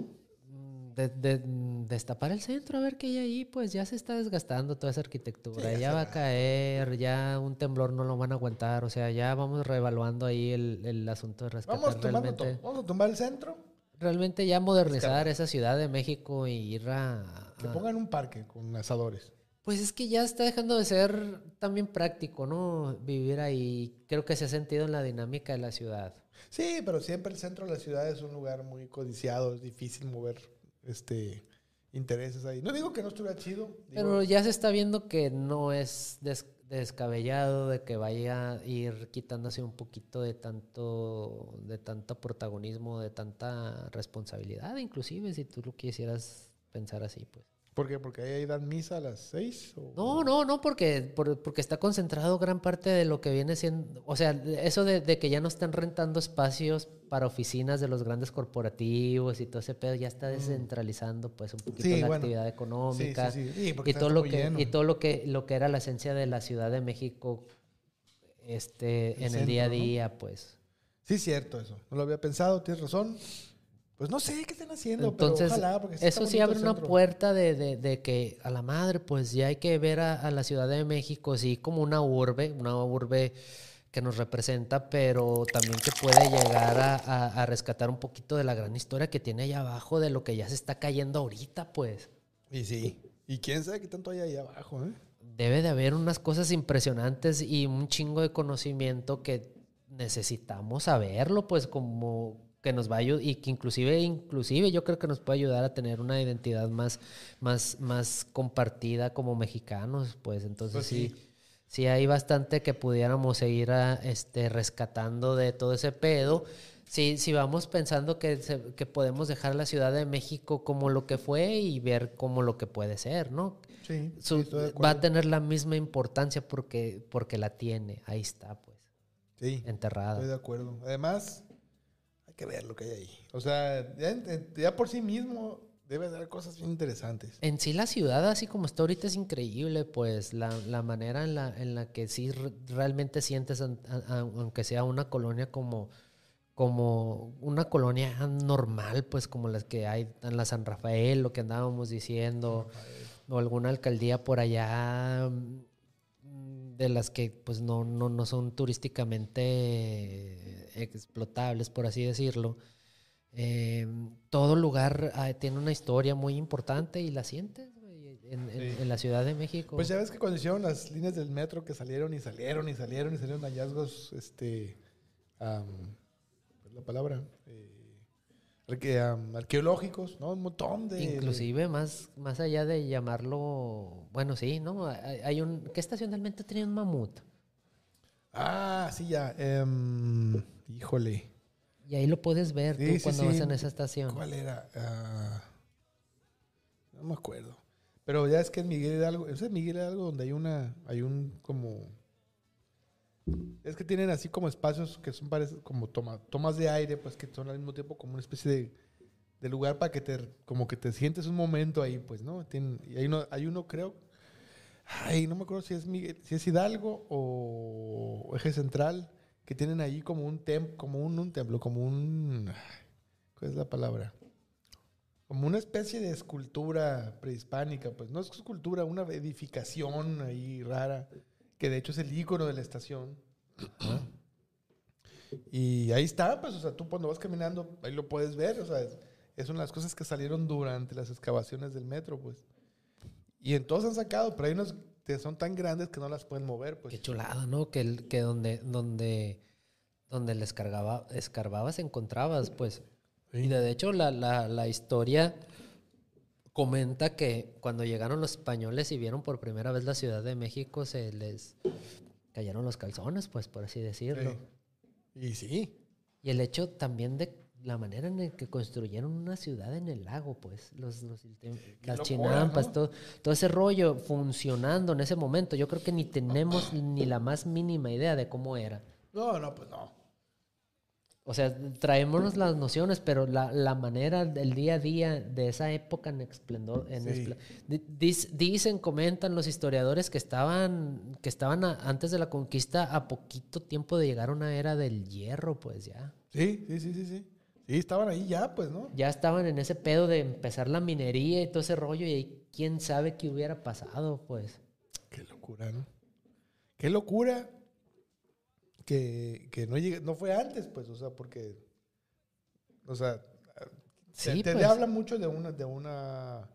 Mm, De, de- destapar el centro, a ver qué hay ahí, pues ya se está desgastando toda esa arquitectura. Sí, ya va a caer, ya un temblor no lo van a aguantar. O sea, ya vamos reevaluando ahí el, el asunto de rescatar Vamos, realmente. Vamos a tomar el centro. Realmente ya modernizar esa ciudad de México y ir a... Que a- pongan un parque con asadores. Pues es que ya está dejando de ser también práctico, ¿no? Vivir ahí. Creo que se ha sentido en la dinámica de la ciudad. Sí, pero siempre el centro de la ciudad es un lugar muy codiciado, es difícil mover este intereses ahí. No digo que no estuviera chido. Pero ya se está viendo que no es des- descabellado de que vaya a ir quitándose un poquito de tanto, de tanto protagonismo, de tanta responsabilidad, inclusive si tú lo quisieras pensar así, pues. ¿Por qué? Porque ahí dan misa a las seis. o- No, no, no, porque, por- porque está concentrado gran parte de lo que viene siendo, o sea, eso de, de que ya no están rentando espacios para oficinas de los grandes corporativos y todo ese pedo, ya está descentralizando pues un poquito Mm. Sí, la bueno. actividad económica sí, sí. Y todo lo que lleno. y todo lo que lo que era la esencia de la Ciudad de México este El en el día a día, pues. Sí, cierto eso. No lo había pensado, tienes razón. Pues no sé qué están haciendo, Entonces, pero ojalá, porque sí está eso sí abre una puerta de, de- de que a la madre, pues ya hay que ver a, a la Ciudad de México, sí, como una urbe, una urbe que nos representa, pero también que puede llegar a, a- a rescatar un poquito de la gran historia que tiene allá abajo, de lo que ya se está cayendo ahorita, pues. Y sí. Y quién sabe qué tanto hay ahí abajo, ¿eh? Debe de haber unas cosas impresionantes y un chingo de conocimiento que necesitamos saberlo, pues como, que nos va a ayudar y que inclusive inclusive yo creo que nos puede ayudar a tener una identidad más más más compartida como mexicanos pues entonces Pues sí. sí. sí hay bastante que pudiéramos seguir a, este rescatando de todo ese pedo si si vamos pensando que se- que podemos dejar la Ciudad de México como lo que fue y ver como lo que puede ser no Sí, Su- sí, va a tener la misma importancia porque porque la tiene ahí está pues Sí, enterrada estoy de acuerdo. Además, que ver lo que hay ahí. O sea, ya, por sí mismo debe dar cosas bien interesantes. En sí la ciudad, así como está ahorita, es increíble, pues la, la manera en la, en la que sí re- realmente sientes, aunque sea una colonia como, como una colonia normal, pues como las que hay en la San Rafael, lo que andábamos diciendo, o alguna alcaldía por allá mm, de las que pues no, no, no son turísticamente explotables, por así decirlo. Eh, todo lugar ah, tiene una historia muy importante y la sientes en, en- Sí. en la Ciudad de México. Pues ya ves que cuando hicieron las líneas del metro que salieron y salieron y salieron y salieron hallazgos, este, am, ¿cuál es la palabra? Eh, arque- arqueológicos, ¿no? Un montón de... Inclusive más, más allá de llamarlo, bueno, sí, ¿no? Hay, hay un, ¿qué estación del metro tenía un mamut? Ah, sí, ya. em, híjole. Y ahí lo puedes ver Sí, tú sí, cuando sí. vas en esa estación. ¿Cuál era? Ah, no me acuerdo. Pero ya es que en Miguel Hidalgo, ¿ese es Miguel Hidalgo donde hay una, hay un como, es que tienen así como espacios que son como toma, tomas de aire, pues que son al mismo tiempo como una especie de, de lugar para que te, como que te sientes un momento ahí, pues, ¿no? Tienen, y hay uno, hay uno creo, ay, no me acuerdo si es Miguel, si es Hidalgo o Eje Central, que tienen ahí como un templo, como un, templo, como un, ¿cuál es la palabra? Como una especie de escultura prehispánica, pues no es escultura, una edificación ahí rara, que de hecho es el icono de la estación. Y ahí está, pues, o sea, tú cuando vas caminando, ahí lo puedes ver, o sea, es, es una de las cosas que salieron durante las excavaciones del metro, pues. Y en todos han sacado, pero hay unos que son tan grandes que no las pueden mover, pues. Qué chulada, ¿no? Que, el- que donde, donde, donde les cargaba, escarbabas encontrabas, pues. Y de hecho la, la, la historia comenta que cuando llegaron los españoles y vieron por primera vez la Ciudad de México, se les cayeron los calzones, pues, por así decirlo. Sí. Y sí. Y el hecho también de la manera en la que construyeron una ciudad en el lago, pues, los, los- las locura, chinampas, ¿no? todo, todo ese rollo funcionando en ese momento. Yo creo que ni tenemos ni la más mínima idea de cómo era. No, no, pues no. O sea, traémonos las nociones, pero la, la manera del día a día de esa época en esplendor, en Sí. espl- dicen, comentan los historiadores que estaban, que estaban a- antes de la conquista a poquito tiempo de llegar a una era del hierro, pues ya. Sí, sí, sí, sí, sí. Sí, estaban ahí ya, pues, ¿no? Ya estaban en ese pedo de empezar la minería y todo ese rollo y ahí quién sabe qué hubiera pasado, pues. Qué locura, ¿no? Qué locura que, que no, llegue- no fue antes, pues, o sea, porque, o sea, Sí, te pues. habla mucho de una, de una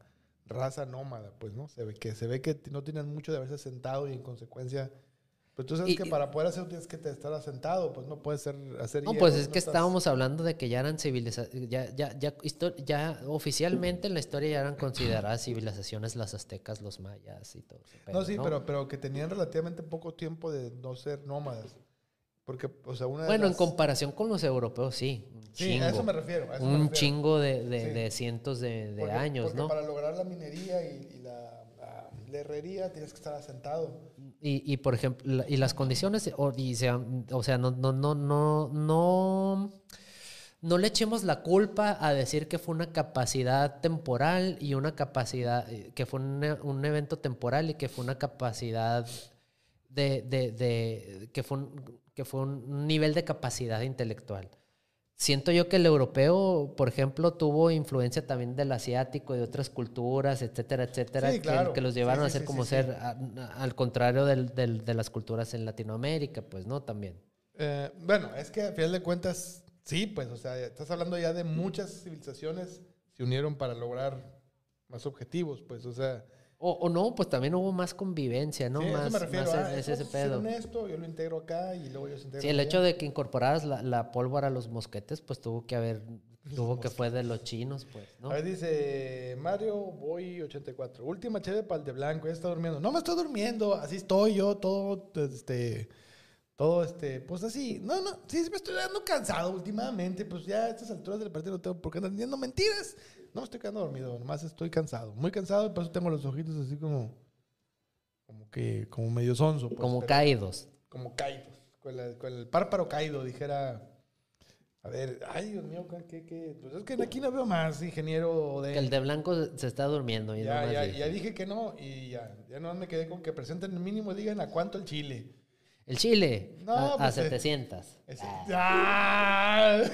raza nómada, pues, ¿no? Se ve que, se ve que no tienen mucho de haberse sentado y en consecuencia, pues tú sabes Y- que para poder hacer tienes que estar asentado, pues no puedes ser, hacer No, hierro, pues es no que estás- estábamos hablando de que ya eran civilizaciones, ya, ya, ya, ya oficialmente en la historia ya eran consideradas civilizaciones las aztecas, los mayas y todo. No, sí, Pero, pero que tenían relativamente poco tiempo de no ser nómadas. Porque, o sea, una de Bueno, en comparación con los europeos, sí. Sí, chingo. a eso me refiero. me un refiero. chingo de, de- Sí. de cientos de, de Porque- años, porque ¿no? para lograr la minería y, y la, la- la herrería tienes que estar asentado. Y, y, por ejemplo, y las condiciones, o, y sea, o sea, no, no, no, no, no, no le echemos la culpa a decir que fue una capacidad temporal y una capacidad, eh, que fue un, un evento temporal y que fue una capacidad de, de, de- que, fue un, que fue un nivel de capacidad intelectual. Siento yo que el europeo, por ejemplo, tuvo influencia también del asiático y de otras culturas, etcétera, etcétera, Sí, que- claro. que, los llevaron sí, a ser como ser, a- al contrario del- del- de las culturas en Latinoamérica, pues, ¿no? También. Eh, bueno, es que a final de cuentas, sí, pues, o sea, estás hablando ya de muchas civilizaciones se unieron para lograr más objetivos, pues, o sea, O, o no, pues también hubo más convivencia, ¿no? Sí, más, eso me refiero. más ah, es ese hacer pedo. esto, yo lo integro acá y luego yo se integro Sí, el allá. hecho de que incorporaras la, la pólvora a los mosquetes, pues tuvo que haber, tuvo que fue de los chinos, pues, ¿no? A ver, dice Mario Boy 84. Última chévere para el de blanco, ya está durmiendo. No me estoy durmiendo, así estoy yo, todo, este, todo, este, pues así. No, no, sí me estoy dando cansado últimamente, pues ya a estas alturas del partido no tengo por qué andar diciendo mentiras. No estoy quedando dormido, nomás estoy cansado, muy cansado, y por eso tengo los ojitos así como, como que, como medio sonso. pues, Como pero- caídos. como caídos, con, la- con el párpado caído, dijera. A ver, ay, Dios mío, ¿qué, qué? Pues es que aquí no veo más, ingeniero de... Que el de blanco se está durmiendo. Y Ya, ya, dije. ya dije que no y ya, ya no me quedé con que presenten el mínimo, digan a cuánto el chile. El chile, No, a, a pues, eh, 700. Ese- Ah. ¡Ah!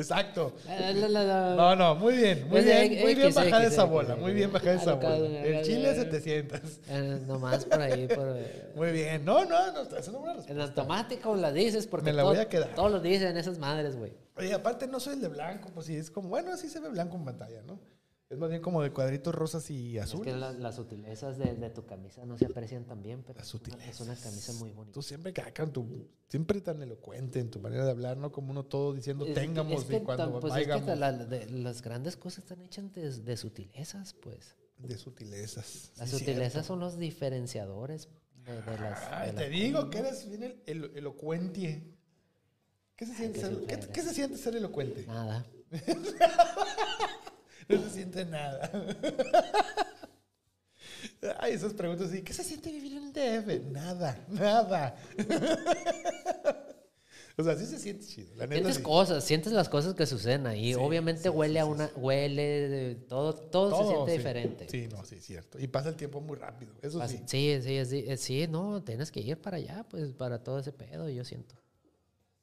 Exacto. No, no, muy bien, muy bien, eh, muy bien bajada esa bola, muy bien bajada esa bola. El chile acá. 700. Eh, nomás por ahí, por, Muy bien, no, no, no, eso no es en automático la dices porque Me la todo- voy a quedar. todos lo dicen esas madres, güey. Oye, aparte no soy el de blanco, pues sí, es como, bueno, así se ve blanco en pantalla, ¿no? Es más bien como de cuadritos rosas y Es azules. que la- las sutilezas de, de tu camisa no se aprecian tan bien, pero Las es una- es una camisa muy bonita. Tú siempre caca en tu, siempre tan elocuente en tu manera de hablar, ¿no? Como uno todo diciendo Es- tengamos es que y cuando tan- pues es que vaigamos la- de- las grandes cosas están hechas de, de sutilezas, pues. de sutilezas. Las Sí, sutilezas cierto. son los diferenciadores de, de las. Ay, te las digo cosas, que eres bien el, el- elocuente. ¿Qué se, siente qué ser, ¿qué, qué se siente ser elocuente? Nada. No se siente nada. Ay, esas preguntas así, ¿qué se siente vivir en el DF? Nada, nada. o sea, sí se siente chido, la neta. Sientes sí. cosas, sientes las cosas que suceden ahí. Sí, Obviamente sí, huele a una, huele, todo, todo, se siente diferente. Sí, no, sí, cierto. Y pasa el tiempo muy rápido, eso Pasa- sí. Sí, sí, sí, no, tienes que ir para allá, pues, para todo ese pedo, yo siento.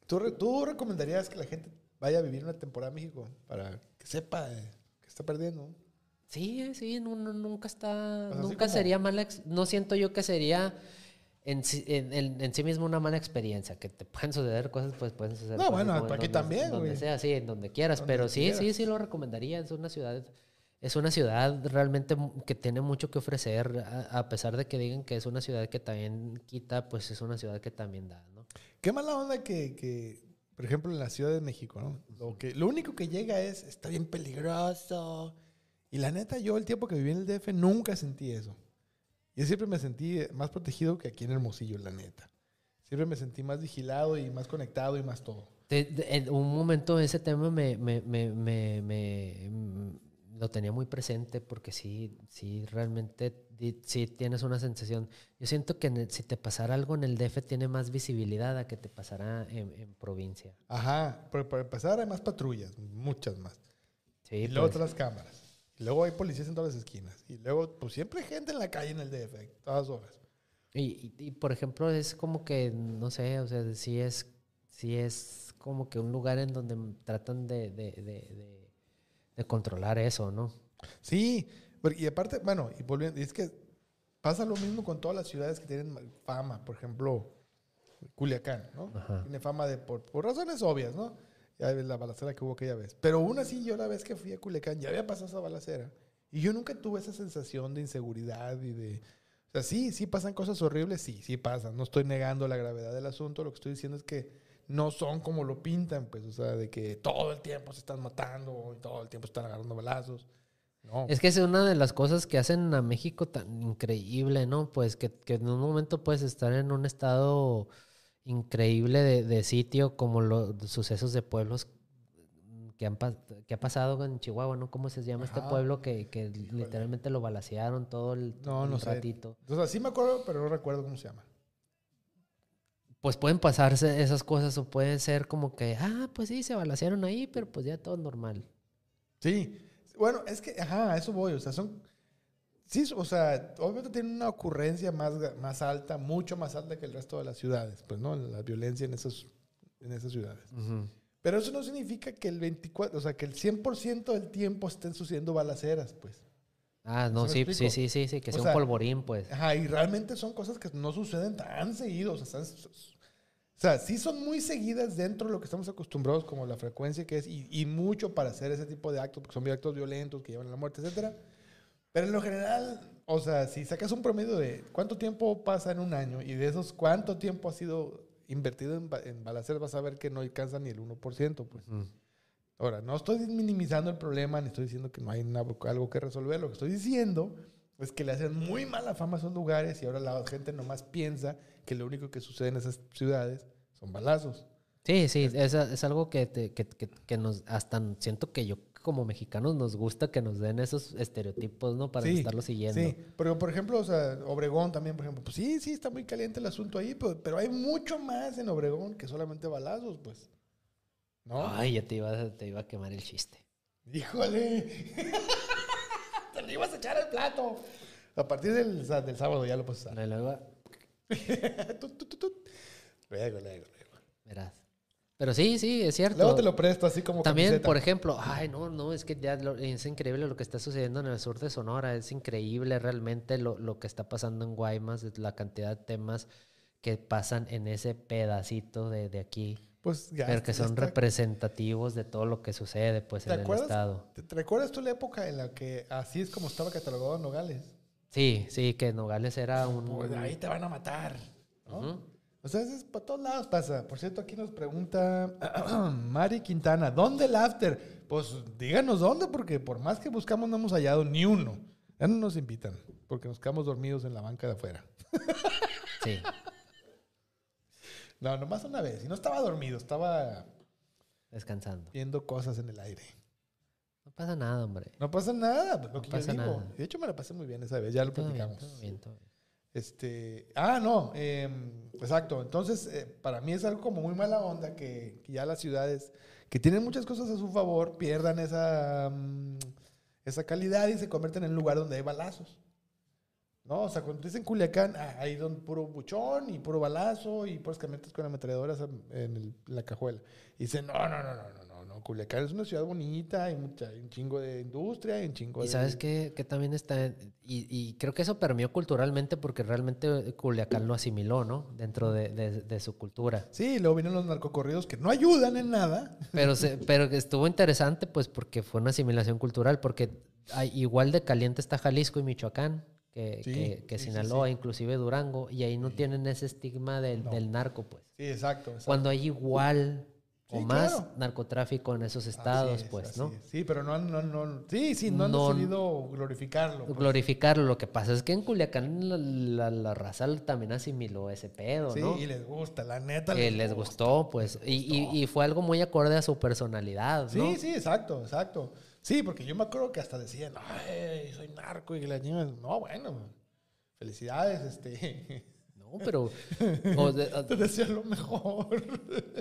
¿Tú, tú recomendarías que la gente vaya a vivir una temporada a México para que sepa eh, está perdiendo? Sí, sí, no, no, nunca está, nunca sería mala, no siento yo que sería en sí, en, en- en sí mismo una mala experiencia, que te pueden suceder cosas, pues pueden suceder No, bueno, aquí donde- también, Donde güey. sea, sí, en donde quieras, Donde pero sí, sí, quieras. sí lo recomendaría, es una ciudad, es una ciudad realmente que tiene mucho que ofrecer, a, a pesar de que digan que es una ciudad que también quita, pues es una ciudad que también da, ¿no? Qué mala onda que, que, por ejemplo, en la Ciudad de México, ¿no? Lo, que, lo único que llega es, está bien peligroso. Y la neta, yo el tiempo que viví en el DF nunca sentí eso. Yo siempre me sentí más protegido que aquí en Hermosillo, la neta. Siempre me sentí más vigilado y más conectado y más todo. De- de- en un momento ese tema me, me, me, me- lo tenía muy presente porque sí, sí, realmente sí tienes una sensación. Yo siento que el- si te pasara algo en el DF tiene más visibilidad a que te pasara en, en provincia. Ajá, pero para empezar hay más patrullas, muchas más. Sí, y luego pues, otras cámaras. Y luego hay policías en todas las esquinas. Y luego, pues siempre hay gente en la calle en el DF, todas horas. y, y- y, por ejemplo es como que, no sé, o sea, sí es, sí es como que un lugar en donde tratan de, de, de, de- de controlar eso, ¿no? Sí, y aparte, bueno, y volviendo, es que pasa lo mismo con todas las ciudades que tienen fama, por ejemplo, Culiacán, ¿no? Ajá. Tiene fama de, por, por razones obvias, ¿no? Ya ves la balacera que hubo aquella vez. Pero aún así, yo la vez que fui a Culiacán, ya había pasado esa balacera. Y yo nunca tuve esa sensación de inseguridad y de... O sea, sí, sí pasan cosas horribles, sí, sí pasan. No estoy negando la gravedad del asunto, lo que estoy diciendo es que no son como lo pintan, pues, o sea, de que todo el tiempo se están matando y todo el tiempo están agarrando balazos. No. Es que es una de las cosas que hacen a México tan increíble, ¿no? Pues que, que en un momento puedes estar en un estado increíble de, de sitio como los sucesos de pueblos que han que ha pasado en Chihuahua, ¿no? ¿Cómo se llama este pueblo que, que literalmente lo balacearon todo el, No, no sé. ratito? O sea, sí me acuerdo, pero no recuerdo cómo se llama. Pues pueden pasarse esas cosas o pueden ser como que, ah, pues sí, se balacearon ahí, pero pues ya todo normal. Sí. Bueno, es que, ajá, a eso voy. O sea, son. Sí, o sea, obviamente tienen una ocurrencia más, más alta, mucho más alta que el resto de las ciudades, pues, ¿no? La violencia en esas, en esas ciudades. Pero eso no significa que el 24, o sea, que el 100% del tiempo estén sucediendo balaceras, pues. Ah, no, ¿Sí sí, sí, sí, que sea, un polvorín, pues. Ajá, y realmente son cosas que no suceden tan seguido, o sea, están- O sea, sí son muy seguidas dentro de lo que estamos acostumbrados, como la frecuencia que es, y, y mucho para hacer ese tipo de actos, porque son actos violentos que llevan a la muerte, etcétera. Pero en lo general, o sea, si sacas un promedio de cuánto tiempo pasa en un año y de esos cuánto tiempo ha sido invertido en, en balaceras, vas a ver que no alcanza ni el 1%, pues. Ahora, no estoy minimizando el problema, ni estoy diciendo que no hay na- algo que resolver. Lo que estoy diciendo es que le hacen muy mala fama a esos lugares y ahora la gente nomás piensa que lo único que sucede en esas ciudades son balazos. Sí, sí, es, es algo que, te- que, que- que nos, hasta siento que yo como mexicanos nos gusta que nos den esos estereotipos, ¿no? Para Sí, estarlo siguiendo. Sí, pero por ejemplo, o sea, Obregón también, por ejemplo, pues sí, sí, está muy caliente el asunto ahí, pero, pero hay mucho más en Obregón que solamente balazos, pues. ¿No? Ay, ya te iba, te iba a quemar el chiste. Híjole. Lo ibas a echar al plato. A partir del, sábado ya lo puedes usar. Luego, Tut, tut, tut, tut. Luego, luego, luego. verás. Pero sí, sí, es cierto. Luego te lo presto así como También, camiseta. por ejemplo, ay, no, no, es que ya lo- es increíble lo que está sucediendo en el sur de Sonora, es increíble realmente lo, lo que está pasando en Guaymas, la cantidad de temas que pasan en ese pedacito de, de aquí, Pues ya. pero que son está. representativos de todo lo que sucede pues ¿Te en el acuerdas? estado. ¿Te, te recuerdas tú la época en la que así es como estaba catalogado Nogales? Sí, sí, que Nogales era un... Pues ahí te van a matar. ¿no? Ujú. O sea, es, por todos lados pasa. Por cierto, aquí nos pregunta Mari Quintana, ¿dónde el after? Pues díganos dónde, porque por más que buscamos no hemos hallado ni uno. Ya no nos invitan, porque nos quedamos dormidos en la banca de afuera. Sí. No, nomás una vez. Y no estaba dormido, estaba descansando. viendo cosas en el aire. No pasa nada, hombre. No pasa nada, pues, lo No que pasa yo digo. nada. De hecho, me la pasé muy bien esa vez, ya lo Todo bien, platicamos. todo bien, todo bien. Este, ah, no, em, exacto. Entonces, eh, para mí es algo como muy mala onda que, que ya las ciudades que tienen muchas cosas a su favor pierdan esa, mm, esa calidad y se convierten en un lugar donde hay balazos. ¿No? O sea, cuando tú dices en Culiacán, ah, hay don puro buchón y puro balazo y puras camionetas con ametralladoras en, el- en la cajuela. Y dicen, no, no, no, no, no, no, no, Culiacán es una ciudad bonita, hay, mucha, hay un chingo de industria, hay un chingo Y de... sabes que, que también está, y, y creo que eso permeó culturalmente porque realmente Culiacán lo asimiló, ¿no? Dentro de, de- de su cultura. Sí, luego vienen los narcocorridos que no ayudan en nada. Pero, se- pero que estuvo interesante pues porque fue una asimilación cultural, porque hay, igual de caliente está Jalisco y Michoacán que, Sí, que, que sí, sí, Sinaloa, inclusive Durango, y ahí no tienen ese estigma del, No. del narco, pues. Sí, exacto. exacto. Cuando hay igual o Sí, más claro. narcotráfico en esos estados, es, pues, ¿no? es. Sí, pero no, han- no, no, sí, sí, no han No- decidido glorificarlo. pues. glorificarlo. Lo que pasa es que en Culiacán la, la- la raza también asimiló ese pedo, Sí, ¿no? y les gusta, la neta. Que les gustó, pues. Y, y- y fue algo muy acorde a su personalidad, ¿no? Sí, sí, exacto, exacto. Sí, porque yo me acuerdo que hasta decían, ay, soy narco y la niña, no, bueno, felicidades, este, No, pero. o de- o- te decía lo mejor.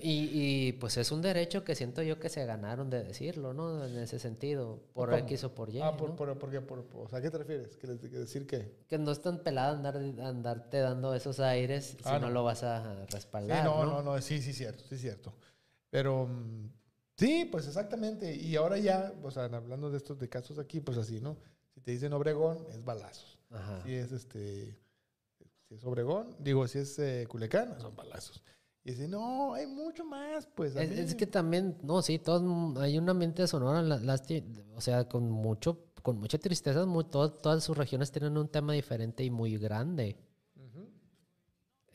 y, y, pues es un derecho que siento yo que se ganaron de decirlo, ¿no? En ese sentido. Por ¿Cómo? X o por Y. ah, por, ¿no? por, por qué, por- por- o sea, ¿a qué te refieres? ¿Que les- que decir qué? Que no es tan pelada andar, andarte dando esos aires Ah, si no. no. lo vas a Sí, respaldar. no, no, no, no, sí, sí, cierto, sí, cierto. Pero mm, sí, pues exactamente. Y ahora ya, o sea, hablando de estos de casos aquí, pues así, ¿no? Si te dicen Obregón, es balazos. Ajá. Si es este, si es Obregón, digo, si es eh, Culiacán, son balazos. Y dice, no, hay mucho más, pues. Es, que también, no, sí, todos, hay un ambiente de Sonora, la- o sea, con mucho, con mucha tristeza, muy, todo- todas sus regiones tienen un tema diferente y muy grande.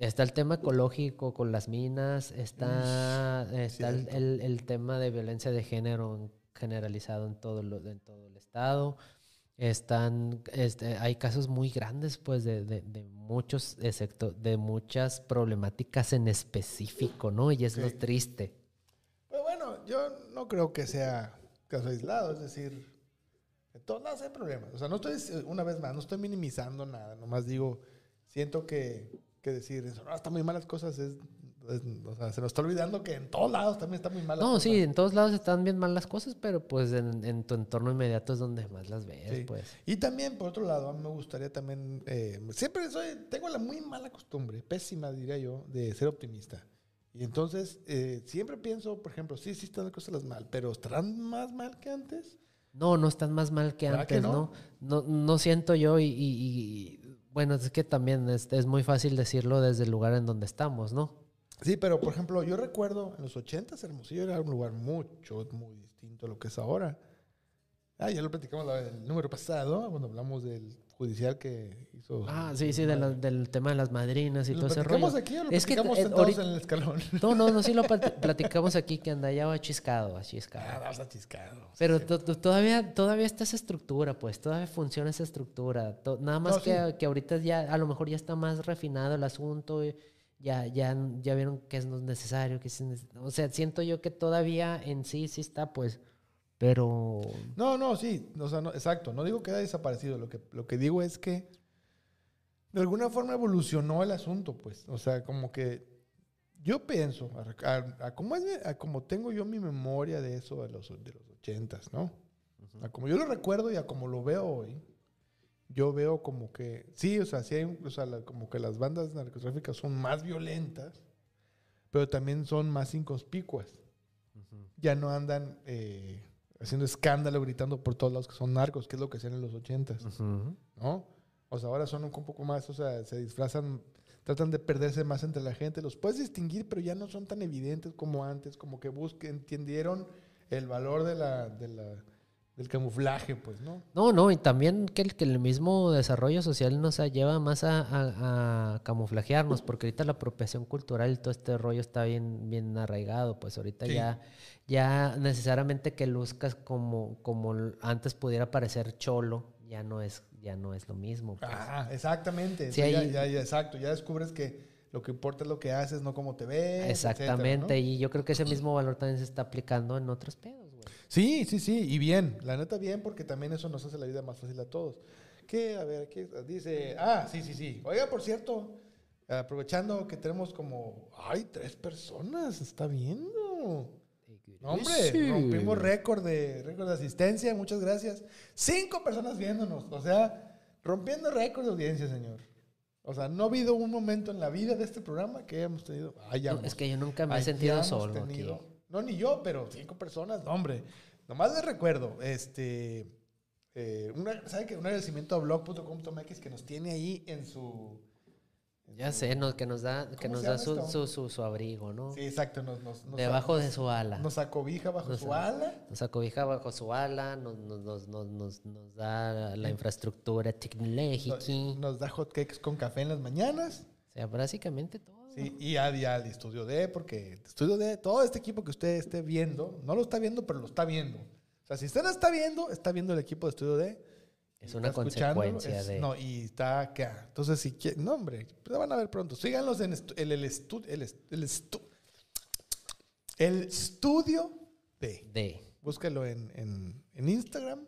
Está el tema ecológico con las minas, está, está el, el- el tema de violencia de género en- generalizado en todo, lo- en todo el estado. Están, este, hay casos muy grandes, pues, de, de, de muchos secto- de muchas problemáticas en específico, ¿no? Y es lo triste. Pero bueno, yo no creo que sea caso aislado, es decir, en todos lados hay problemas. O sea, no estoy, una vez más, no estoy minimizando nada, nomás digo, siento que, que decir, eso no, está muy malas cosas, es, es- o sea, se nos está olvidando que en todos lados también está muy malas No, cosas. sí, en todos lados están bien mal las cosas, pero pues en, en tu entorno inmediato es donde más las ves, Sí. pues. Y también, por otro lado, a mí me gustaría también, eh, siempre soy, tengo la muy mala costumbre, pésima diría yo, de ser optimista. Y entonces, eh, siempre pienso, por ejemplo, sí, sí están las cosas mal, pero ¿estarán más mal que antes? No, no están más mal que ¿Verdad que antes, no? no? No, no siento yo y, y- y- bueno, es que también es, muy fácil decirlo desde el lugar en donde estamos, ¿no? Sí, pero por ejemplo, yo recuerdo en los 80 Hermosillo era un lugar mucho, muy distinto a lo que es ahora. Ah, ya lo platicamos la- el número pasado, cuando hablamos del judicial que hizo. Ah, sí, sí, de la- del tema de las madrinas y ¿Lo todo ese rollo. aquí o lo Es que, platicamos eh, sentados ahorita- en el escalón? No, no, no, sí lo plati- platicamos aquí que andaba chiscado, achiscado. Ah, vas achiscado. Pero to- todavía, todavía está esa estructura, pues, todavía funciona esa estructura. Nada más No, que, sí. que ahorita ya, a lo mejor ya está más refinado el asunto, y ya, ya, ya vieron que es necesario, que es neces- o sea, siento yo que todavía en sí sí está, pues, pero No, no, sí, o sea, no, exacto. No digo que haya desaparecido. Lo que, lo que digo es que de alguna forma evolucionó el asunto, pues. O sea, como que yo pienso, a, a- a cómo, es a cómo tengo yo mi memoria de eso de los, de los ochentas, ¿no? A como yo lo recuerdo y a como lo veo hoy, yo veo como que, sí, o sea, sí hay, o sea, la- como que las bandas narcotráficas son más violentas, pero también son más inconspicuas. Ya no andan eh, haciendo escándalo, gritando por todos lados que son narcos, que es lo que hacían en los ochentas, ¿no? O sea, ahora son un poco más, o sea, se disfrazan, tratan de perderse más entre la gente. Los puedes distinguir, pero ya no son tan evidentes como antes, como que busquen, entendieron el valor de la, de la, del camuflaje, pues, ¿no? No, no, y también que el, que el mismo desarrollo social nos lleva más a, a- a camuflajearnos, porque ahorita la apropiación cultural y todo este rollo está bien, bien arraigado, pues ahorita Sí. ya, ya necesariamente que luzcas como, como antes pudiera parecer cholo, ya no es, ya no es lo mismo. pues. Ah, exactamente. Sí, ya, ya- ya, exacto. Ya descubres que lo que importa es lo que haces, no cómo te ves. Exactamente, etcétera, ¿no? y yo creo que ese mismo valor también se está aplicando en otros pedos. Sí, sí, sí, y bien, la neta bien, porque también eso nos hace la vida más fácil a todos. Que, a ver, aquí dice, ah, sí, sí, sí. Oiga, por cierto, aprovechando que tenemos como, ay, tres personas, está viendo. No, hombre, Sí. rompimos récord de, récord de asistencia, muchas gracias. Cinco personas viéndonos, o sea, rompiendo récord de audiencia, señor. O sea, no ha habido un momento en la vida de este programa que hayamos tenido, hayamos, No, es que yo nunca me he sentido solo tenido- aquí. No, ni yo, pero cinco personas, no, hombre. Nomás les recuerdo, este, eh, una, ¿sabe qué? Un agradecimiento a blog.com.mx que nos tiene ahí en su... en Ya su- sé, no, que nos da, que ¿Cómo nos da su, su, su, abrigo, ¿no? Sí, exacto, nos, nos, nos- Debajo de su ala. Nos acobija bajo su ala. Nos acobija bajo su ala, nos, nos, nos, nos, nos, nos da la infraestructura tecnológica. Nos, nos da hotcakes con café en las mañanas. O sea, básicamente todo. Sí, y al Estudio D, porque Estudio D, todo este equipo que usted esté viendo, no lo está viendo, pero lo está viendo. O sea, si usted no está viendo, está viendo el equipo de Estudio D. Es una consecuencia es- de... No, y está acá. Entonces, si quieren, no, hombre, lo van a ver pronto. Síganlos en el, el, estu- el, el, estu- el Estudio D. de Búscalo en, en, en Instagram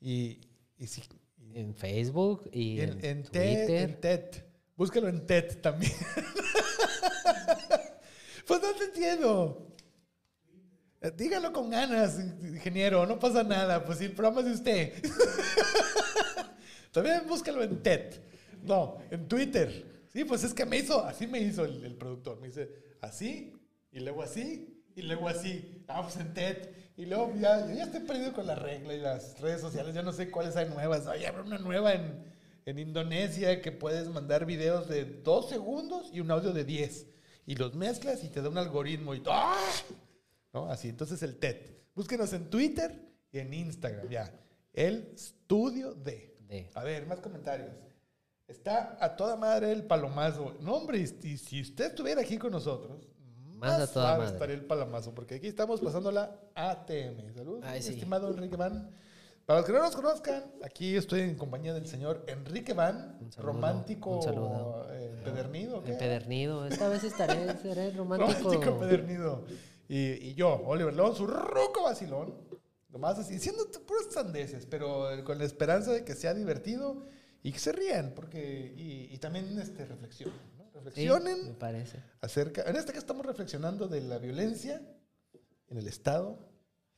y, y si, y- en Facebook y en, en, en TED, Twitter. en TED. Búscalo en TED también. pues no te entiendo. Dígalo con ganas, ingeniero, no pasa nada. Pues si el programa es de usted. también búscalo en TED. No, en Twitter. Sí, pues es que me hizo, así me hizo el, productor. Me dice así, y luego así, y luego así. Ah, pues en TED. Y luego ya, yo ya estoy perdido con la regla y las redes sociales. Ya no sé cuáles hay nuevas. Oye, habrá una nueva en, en Indonesia que puedes mandar videos de dos segundos y un audio de 10. Y los mezclas y te da un algoritmo y ¡ah! ¿No? Así, entonces el TED. Búsquenos en Twitter y en Instagram, ya. El estudio de. De. A ver, más comentarios. Está a toda madre el palomazo. No, hombre, y, si usted estuviera aquí con nosotros, Más a toda madre. estaría el palomazo, porque aquí estamos pasando la ATM. Saludos, Ay, sí. estimado Enrique Van. Para los que no nos conozcan, aquí estoy en compañía del señor Enrique Van, Un saludo, romántico un saludo. eh, empedernido. ¿o qué? Empedernido. Esta vez estaré, seré romántico. Romántico empedernido. Y, y yo, Oliver León, su ruco vacilón. Nomás así, diciendo puras sandeces, pero eh, con la esperanza de que sea divertido y que se rían, porque. Y, y también este, reflexionen. ¿no? Sí, Reflexionen me parece. acerca. En este caso estamos reflexionando de la violencia en el Estado.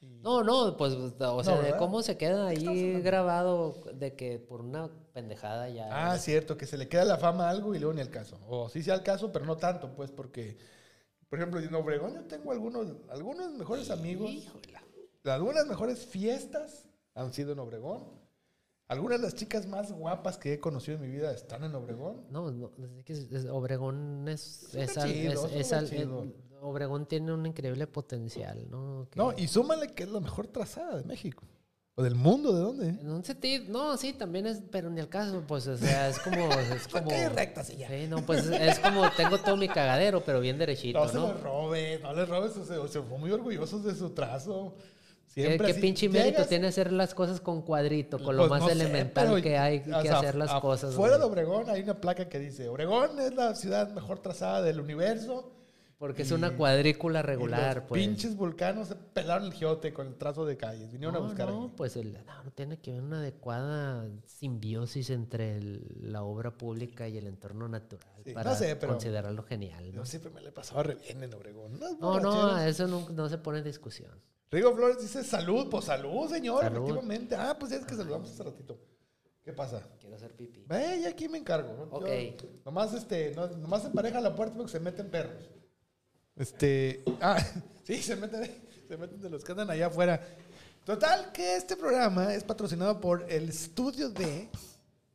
Y- No, no, pues, o sea, de cómo se queda ahí grabado de que por una pendejada ya. Ah, cierto, que se le queda la fama a algo y luego ni el caso. O sí sea el caso, pero no tanto, pues, porque, por ejemplo, en Obregón yo tengo algunos, algunos mejores amigos. Híjola. Algunas mejores fiestas han sido en Obregón. Algunas de las chicas más guapas que he conocido en mi vida están en Obregón. No, no, es que es- es- Obregón es, es, al- chido, es- al- chido. Obregón tiene un increíble potencial, ¿no? Que- No, y súmale que es la mejor trazada de México. O del mundo, ¿de dónde? En un sentido, no, sí, también es, pero ni al caso, pues, o sea, es como, es como. recta, sí, ya. Sí, no, pues es, como tengo todo mi cagadero, pero bien derechito, No se ¿no? lo robes, no le robes. o sea, se fue muy orgullosos de su trazo. ¿Qué, Siempre qué así, pinche mérito llegas- tiene hacer las cosas con cuadrito, con lo Pues más no elemental que hay que sea, hacer las a- cosas? Fuera de? Obregón hay una placa que dice: Obregón es la ciudad mejor trazada del universo. Porque es una cuadrícula regular, los pues. pinches vulcanos se pelaron el giote con el trazo de calles. Vinieron a buscar no, aquí. pues el- no, tiene que haber una adecuada simbiosis entre el- la obra pública y el entorno natural Sí, para no sé, pero- considerarlo genial. ¿no? Yo siempre me le pasaba re bien en Obregón. No, no, eso no, se pone en discusión. Rigo Flores dice salud, pues salud, señor, Salud. efectivamente. Ah, pues ya es que saludamos hace ratito. ¿Qué pasa? Quiero hacer pipí. Ve, aquí me encargo. Ok. Yo- nomás, este, no, nomás se pareja la puerta porque se meten perros. Este, ah, sí, se meten, se meten de los que andan allá afuera. Total, que este programa es patrocinado por el estudio D,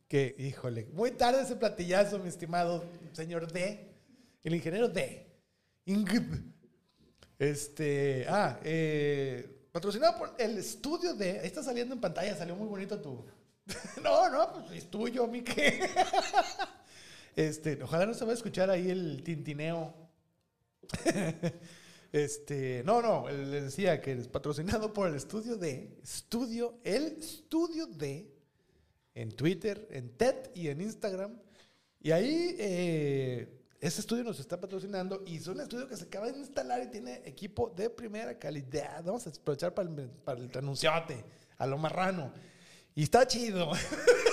que, híjole, muy tarde ese platillazo, mi estimado señor D, el ingeniero D. Ingb. Este, ah, eh, patrocinado por el estudio D. Ahí está saliendo en pantalla, salió muy bonito tu. no, no, pues es tuyo, mi que. este, ojalá no se va a escuchar ahí el tintineo. este, no, no, él le decía que es patrocinado por el estudio D. Estudio, el estudio D. En Twitter, en TED y en Instagram. Y ahí eh, ese estudio nos está patrocinando y es un estudio que se acaba de instalar y tiene equipo de primera calidad. Vamos a aprovechar para el, para el anunciote, a lo marrano. Y está chido.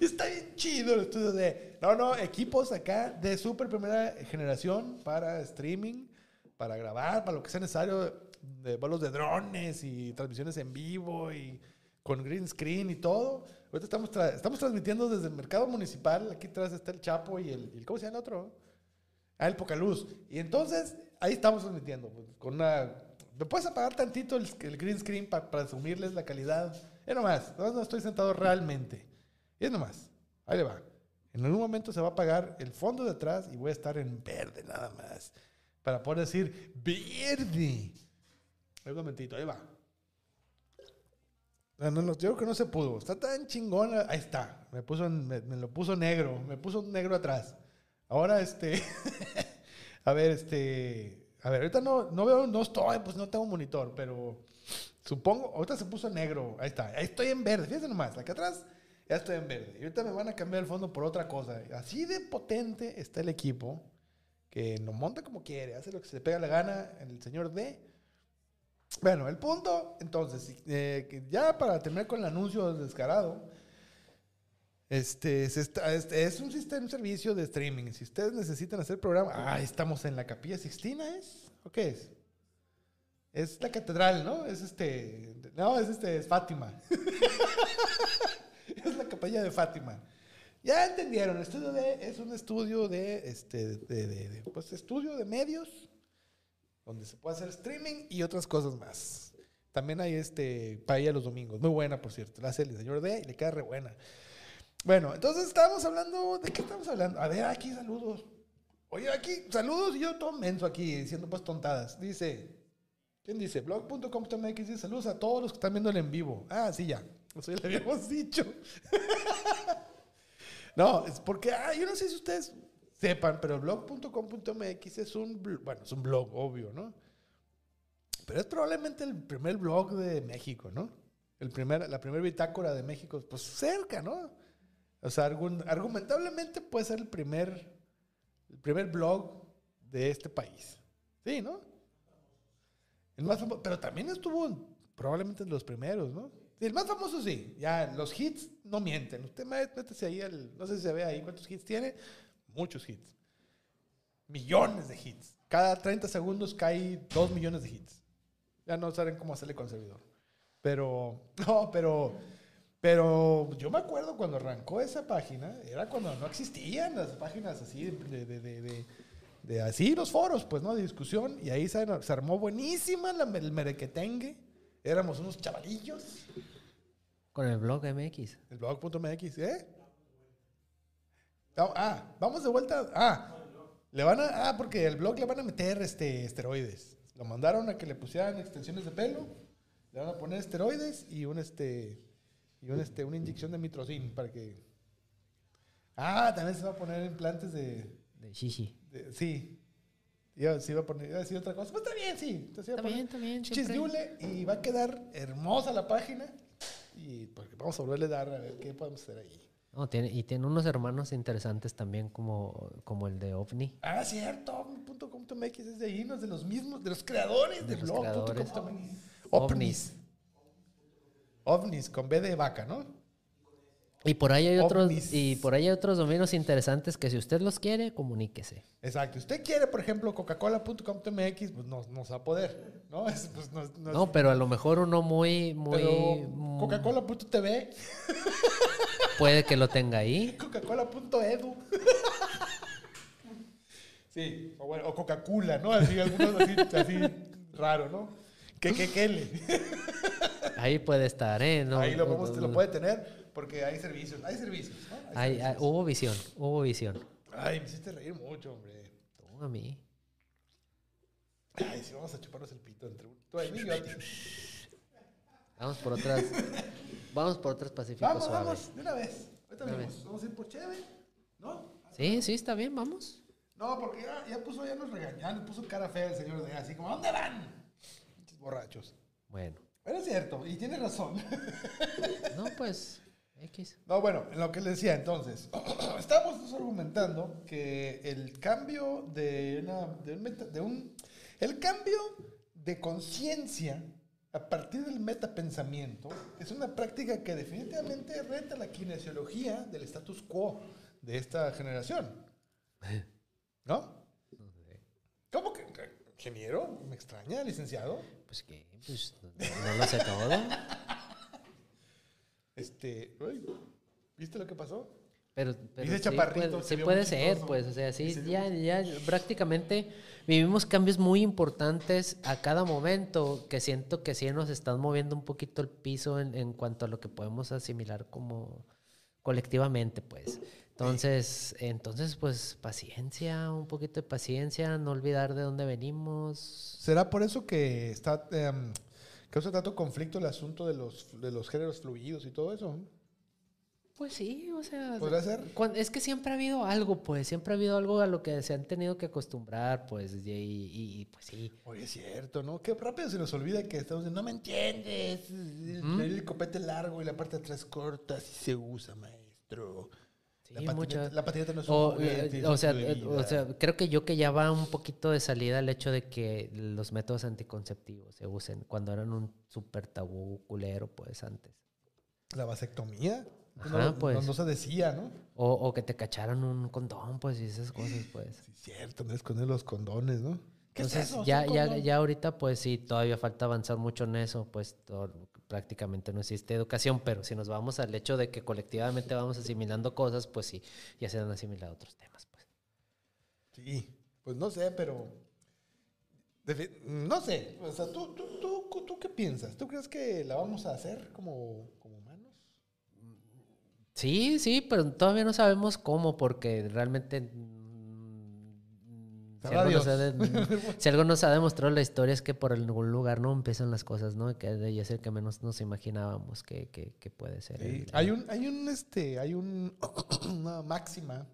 está bien chido el estudio de... No, no, equipos acá de súper primera generación para streaming, para grabar, para lo que sea necesario, de vuelos de drones y transmisiones en vivo y con green screen y todo. Ahorita estamos, tra- estamos transmitiendo desde el mercado municipal. Aquí atrás está el Chapo y el, ¿cómo se llama el otro? Ah, el Pocaluz. Y entonces, ahí estamos transmitiendo. pues, con una... ¿Me puedes apagar tantito el, green screen pa- para asumirles la calidad? Es nomás, no, no estoy sentado realmente. Es nomás, ahí le va. En algún momento se va a apagar el fondo de atrás y voy a estar en verde nada más. Para poder decir, verde. Un momentito, ahí va. No, no, yo creo que no se pudo. Está tan chingón. Ahí está. Me, puso me lo puso negro. Me puso negro atrás. Ahora, este. a ver, este. A ver, ahorita no, no veo, no estoy, pues no tengo monitor, pero supongo, ahorita se puso negro. Ahí está. Ahí estoy en verde. Fíjense nomás, acá atrás ya estoy en verde. Y ahorita me van a cambiar el fondo por otra cosa. Así de potente está el equipo que lo monta como quiere, hace lo que se le pega la gana el señor D. Bueno, el punto, entonces, eh, ya para terminar con el anuncio descarado, este, es un sistema, un servicio de streaming. Si ustedes necesitan hacer programa, ah, estamos en la Capilla Sixtina, ¿es? ¿O qué es? Es la catedral, ¿no? Es este, no, es este, es Fátima. es la capilla de Fátima. Ya entendieron, el estudio de, es un estudio de, este, de, pues, estudio de medios, donde se puede hacer streaming y otras cosas más. También hay este paella los domingos, muy buena por cierto, la hace el señor D y le queda re buena. Bueno, entonces estábamos hablando, ¿de qué estamos hablando? A ver, aquí saludos. Oye, aquí, saludos y yo todo menso aquí, diciendo pues tontadas. Dice, ¿quién dice? Blog.com.mx dice saludos a todos los que están viendo el en vivo. Ah, sí, ya, eso ya le habíamos dicho. No, es porque, ah, yo no sé si ustedes sepan, pero blog.com.mx es un, bueno, es un blog, obvio, ¿no? Pero es probablemente el primer blog de México, ¿no? El primer, la primera bitácora de México, pues cerca, ¿no? O sea, argun- argumentablemente puede ser el primer, el primer blog de este país. Sí, ¿no? El más famoso, pero también estuvo en- probablemente en los primeros, ¿no? El más famoso sí, ya los hits no mienten. Usted mé- métese ahí, al, no sé si se ve ahí cuántos hits tiene, muchos hits. Millones de hits. Cada 30 segundos cae 2 millones de hits. Ya no saben cómo hacerle con el servidor. Pero, no, pero, pero yo me acuerdo cuando arrancó esa página, era cuando no existían las páginas así de, de, de, de- de así los foros, pues, ¿no? De discusión. Y ahí se, se armó buenísima la, el merequetengue. Éramos unos chavalillos. Con el blog MX. El blog.mx, ¿eh? Ah, vamos de vuelta. Ah, le van a, ah, porque el blog le van a meter este, esteroides. Lo mandaron a que le pusieran extensiones de pelo, le van a poner esteroides y un este y un este una inyección de mitrocin para que Ah, también se va a poner implantes de, De Shishi. de- sí. Iba, se iba a poner, iba a decir otra cosa. Pues está bien, sí. Entonces Está bien, está bien. chichis y va a quedar hermosa la página. Y pues vamos a volverle a dar a ver qué podemos hacer ahí. No, tiene, y tiene unos hermanos interesantes también como, como el de OVNI. Ah, cierto, ovni.com.mx es de ahí, no es de los mismos, de los creadores De de, los blog.com.mx. creadores. Ovnis. Ovnis, con B de vaca, ¿no? Y por ahí hay otros, Ovnis. y por ahí hay otros dominios interesantes que si usted los quiere, comuníquese. Exacto. Usted quiere, por ejemplo, coca-cola.com.mx, pues no, no va a poder, ¿no? Es, pues, no, no es- No, pero a lo mejor uno muy, muy coca-cola.tv, puede que lo tenga ahí. coca-cola.edu. sí, o, bueno, o Coca-Cola, ¿no? Así, algunos así, así raro, ¿no? Que, que. Ahí puede estar, ¿eh? No, Ahí lo, no, lo puede tener porque hay servicios. Hay servicios, ¿no? Hay Hay- hay- servicios. hubo visión, hubo visión. Ay, me hiciste reír mucho, hombre. Tú a mí. Ay, sí, vamos a chuparnos el pito entre tú y yo. Vamos por otras. vamos por otras Pacífico Vamos, vamos, de una vez. Ahorita una vez. Vamos a ir por Cheve, ¿no? Sí, sí, está bien, vamos. No, porque ya, ya puso, ya nos nos puso cara fea el señor de así como, ¿a ¿dónde van? Borrachos. Bueno. Pero es cierto, y tiene razón. No, pues. X. No, bueno, en lo que le decía entonces, estamos argumentando que el cambio de, una, de, un, meta- de un- el cambio de conciencia a partir del metapensamiento es una práctica que definitivamente reta la kinesiología del status quo de esta generación. ¿No? ¿Cómo que que- ingeniero? ¿Me extraña, licenciado? Pues que, pues no, no lo sé todo. Este, uy, ¿viste lo que pasó? Pero, pero Dice sí se sí puede ser, chistoso. pues, o sea, sí, Se ya, ya prácticamente vivimos cambios muy importantes a cada momento que siento que sí nos están moviendo un poquito el piso en, en cuanto a lo que podemos asimilar como colectivamente, pues. Entonces, entonces, pues, paciencia, un poquito de paciencia, no olvidar de dónde venimos. ¿Será por eso que está em, causa tanto conflicto el asunto de los, de los géneros fluidos y todo eso? Pues sí, o sea, ¿Podría ser? es que siempre ha habido algo, pues, siempre ha habido algo a lo que se han tenido que acostumbrar, pues, y, y- y, pues sí. Oye, es cierto, ¿no? Qué rápido se nos olvida que estamos diciendo, no me entiendes. El, el copete largo y la parte de atrás corta, así se usa, maestro. Sí, la, patineta, mucha- la patineta no es un O, juguete, eh, o un sea, de eh, o sea, creo que yo que ya va un poquito de salida el hecho de que los métodos anticonceptivos se usen cuando eran un súper tabú culero, pues antes. La vasectomía. Ajá, no, no- pues. no se decía, ¿no? O, o que te cacharan un condón, pues, y esas cosas, pues. Sí, cierto, no esconder los condones, ¿no? ¿Qué Entonces, es eso? ya, ¿Un ya, ya ahorita, pues sí, todavía falta avanzar mucho en eso, pues todo- prácticamente no existe educación, pero si nos vamos al hecho de que colectivamente vamos asimilando cosas, pues sí, ya se han asimilado otros temas, pues. Sí, pues no sé, pero. No sé, o sea, ¿tú, tú, tú, tú qué piensas? ¿Tú crees que la vamos a hacer como, como humanos? Sí, sí, pero todavía no sabemos cómo, porque realmente... Si algo, nos ha Dios. de- si algo nos ha demostrado la historia es que por algún lugar no empiezan las cosas, ¿no? Que de el que menos nos imaginábamos que, que- que puede ser. Sí, el- Hay un, hay un, este, hay un, una máxima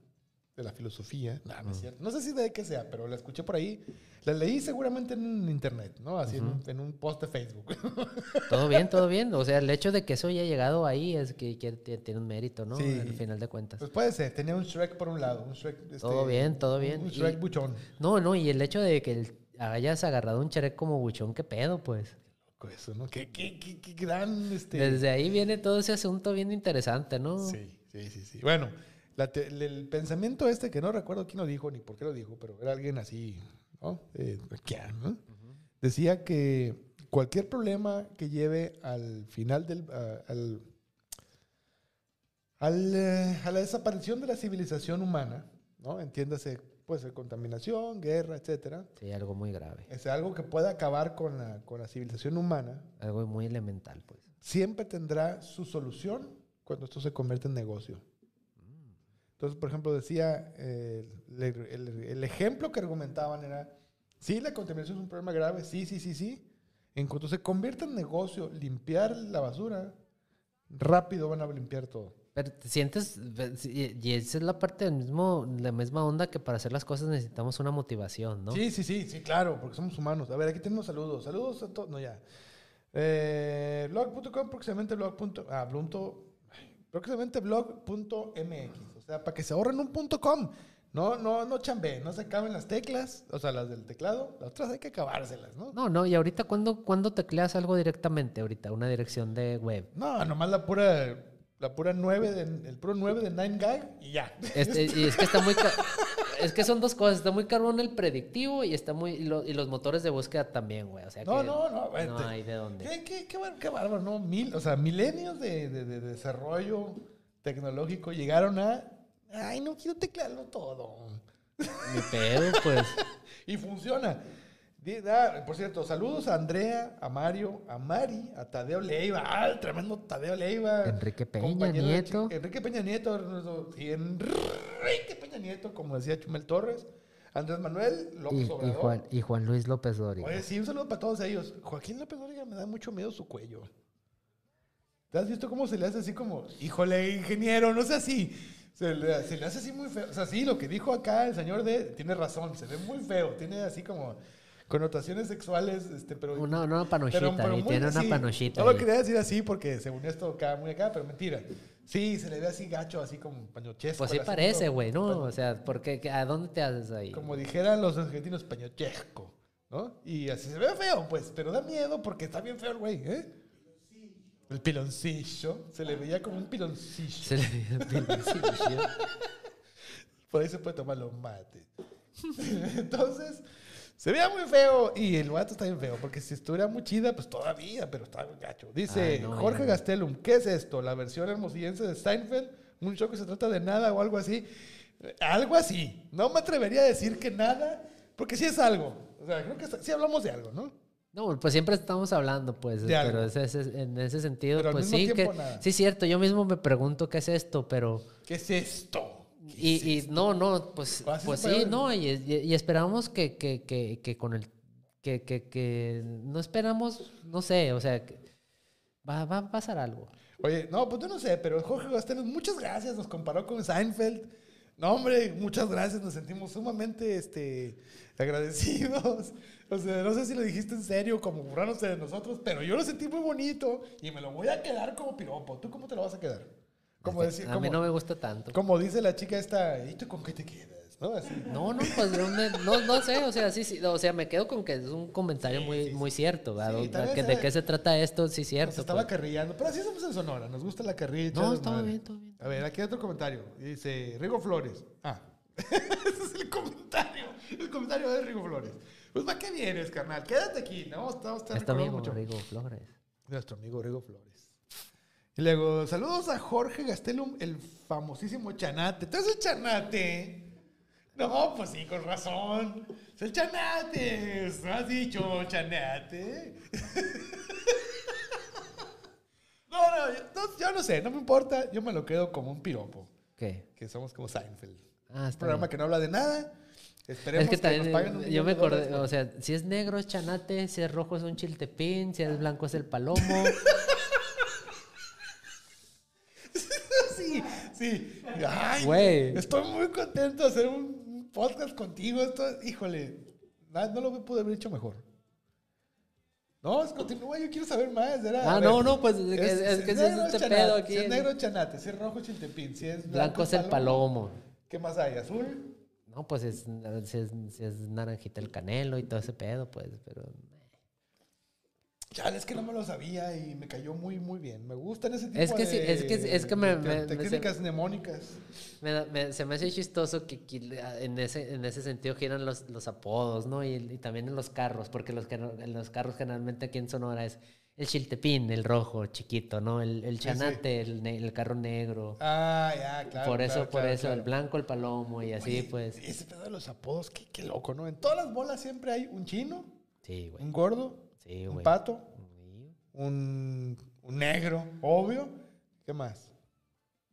de la filosofía, no, no es cierto. No sé si de qué sea, pero la escuché por ahí. La leí seguramente en internet, ¿no? Así en, un, en un post de Facebook. Todo bien, todo bien. O sea, el hecho de que eso haya llegado ahí es que, tiene un mérito, ¿no? Sí. Al final de cuentas. pues puede ser, tenía un Shrek por un lado, un Shrek. este, Todo bien, todo bien. Un Y- Shrek buchón. No, no, y el hecho de que el- hayas agarrado un Shrek como buchón, qué pedo, pues. Loco Eso, ¿no? Qué, qué, qué, qué gran, este. Desde ahí viene todo ese asunto bien interesante, ¿no? Sí, sí, sí, sí. Bueno, la te- el, pensamiento este que no recuerdo quién lo dijo ni por qué lo dijo, pero era alguien así, ¿no? Eh. Decía que cualquier problema que lleve al final del... a- al, al, eh, a la desaparición de la civilización humana, ¿no? Entiéndase puede ser contaminación, guerra, etcétera. Sí, algo muy grave. Es algo que puede acabar con la, con la civilización humana. Algo muy elemental, pues. Siempre tendrá su solución cuando esto se convierte en negocio. Entonces, por ejemplo, decía, eh, el, el- el ejemplo que argumentaban era, sí, la contaminación es un problema grave, sí, sí, sí, sí. En cuanto se convierta en negocio, limpiar la basura, rápido van a limpiar todo. Pero te sientes, y esa es la parte del mismo, la misma onda que para hacer las cosas necesitamos una motivación, ¿no? Sí, sí, sí, sí, claro, porque somos humanos. A ver, aquí tenemos saludos. Saludos a todos. No, ya. Eh, blog.com, próximamente blog. punto- Ah, blunto- ay, próximamente blog.mx. O sea, para que se ahorren un punto com. No, no, no chambeen, no se acaben las teclas, o sea, las del teclado. Las otras hay que acabárselas, ¿no? No, no, y ahorita cuando, cuando tecleas algo directamente, ahorita, una dirección de web. No, nomás la pura, la pura 9, de, el puro 9 de 9gag y ya. Este, y es que está muy es que son dos cosas, está muy carbón el predictivo y está muy y, lo- y los motores de búsqueda también, güey, o sea No, que no, no, vete. no hay de dónde. ¿Qué, qué, qué, qué bárbaro, ¿no? Mil, o sea, milenios de, de- de desarrollo tecnológico llegaron a. Ay, no quiero teclearlo todo. Mi pedo, pues. Y funciona. Por cierto, saludos a Andrea, a Mario, a Mari, a Tadeo Leiva. Ah, el tremendo Tadeo Leiva. Enrique Peña de Nieto. Enrique Peña Nieto. sí, Enrique Peña Nieto, como decía Chumel Torres. Andrés Manuel López Y, y. Juan, y Juan Luis López Dóriga. Oye, sí, un saludo para todos ellos. Joaquín López Dóriga me da mucho miedo su cuello. ¿Te has visto cómo se le hace así como, híjole, ingeniero, no sé así? Se le, se le hace así muy feo. O sea, sí, lo que dijo acá el señor de, tiene razón, se ve muy feo. Tiene así como connotaciones sexuales, este, pero... Una, una panochita, muy tiene una panochita. No lo quería decir así porque según esto acá, muy acá, pero mentira. Sí, se le ve así gacho, así como pañochesco. Pues sí parece, güey, ¿no? O sea, porque ¿a dónde te haces ahí? Como dijeran los argentinos, pañochesco, ¿no? Y así se ve feo, pues, pero da miedo porque está bien feo el güey, ¿eh? El piloncillo. Se le veía como un piloncillo. Se le ve el piloncillo. Por ahí se puede tomar los mates. Entonces, se veía muy feo. Y el vato está bien feo. Porque si estuviera muy chida, pues todavía, pero está bien gacho. Dice Ay, no, Jorge ya. Gastelum: ¿Qué es esto? ¿La versión hermosillense de Steinfeld? ¿Un show que se trata de nada o algo así? Algo así. No me atrevería a decir que nada, porque sí es algo. O sea, creo que sí hablamos de algo, ¿no? No, pues siempre estamos hablando, pues, De pero ese- ese- en ese sentido, Pero pues sí, que, nada. sí, cierto, yo mismo me pregunto qué es esto, pero... ¿Qué es esto? ¿Qué Y, es y esto? no, no, pues, pues sí, no, y, y- y esperamos que, que, que, que con el... Que, que, que no esperamos, no sé, o sea, que va, va a pasar algo. Oye, no, pues yo no sé, pero Jorge Gastelum, muchas gracias, nos comparó con Seinfeld. No, hombre, muchas gracias, nos sentimos sumamente este, agradecidos. O sea, no sé si lo dijiste en serio, como burlándose de nosotros, pero yo lo sentí muy bonito y me lo voy a quedar como piropo. ¿Tú cómo te lo vas a quedar? Como, decir, a mí no me gusta tanto. como dice la chica esta, ¿y tú con qué te quedas? ¿No? Así. No, no, pues no, no sé, o sea, sí, sí, o sea, me quedo con que es un comentario Sí, muy, sí, muy cierto, ¿verdad? Que ¿De qué se trata esto? Sí, Nos cierto. estaba pues. carrillando, pero así somos en Sonora, nos gusta la carrilla. No, estaba bien, todo bien. A ver, aquí hay otro comentario. Dice Rigo Flores. Ah, ese es el comentario. El comentario de Rigo Flores. Pues, ¿para qué vienes, carnal? Quédate aquí. No, estamos recordando amigo, mucho. Rigo Flores. Nuestro amigo Rigo Flores. Y luego, saludos a Jorge Gastelum, el famosísimo Chanate. ¿Tú eres el Chanate? No, pues sí, con razón. Es el Chanate. ¿No has dicho Chanate? no, no yo, no, yo no sé, no me importa. Yo me lo quedo como un piropo. ¿Qué? Que somos como Seinfeld. Ah, Un está programa bien. que no habla de nada. Esperemos Es que nos también, paguen un yo me acordé, o sea, si es negro es chanate, si es rojo es un chiltepín, si es blanco es el palomo. Sí, sí. Ay, Güey. Estoy muy contento de hacer un un podcast contigo. Esto, híjole, no lo pude haber hecho mejor. No, es continúa, yo quiero saber más. era- Ah, no, no, pues, es que- es que si es negro este chanate, pedo aquí Si es negro chanate, si es rojo chiltepín, si es blanco es el palomo. ¿Qué más hay? ¿Azul? No, pues es, si es, si es naranjita el canelo y todo ese pedo, pues, pero... Chale, es que no me lo sabía y me cayó muy, muy bien. Me gustan ese tipo Es que sí, de, es que- es que me- me- técnicas mnemónicas. Me se me hace chistoso que en ese, en ese sentido giran los, los apodos, ¿no? Y, y también en los carros, porque los, en los carros generalmente aquí en Sonora es el chiltepín, el rojo, chiquito, ¿no? El, el Sí, sí. chanate, El, el carro negro. Ah, ya, claro. por eso, claro, por claro, eso, claro. el blanco, el palomo y así, Oye, pues. Ese pedo de los apodos, qué, qué loco, ¿no? En todas las bolas siempre hay un chino, Sí, güey. un gordo, Sí, un pato, un, un negro, obvio. ¿Qué más?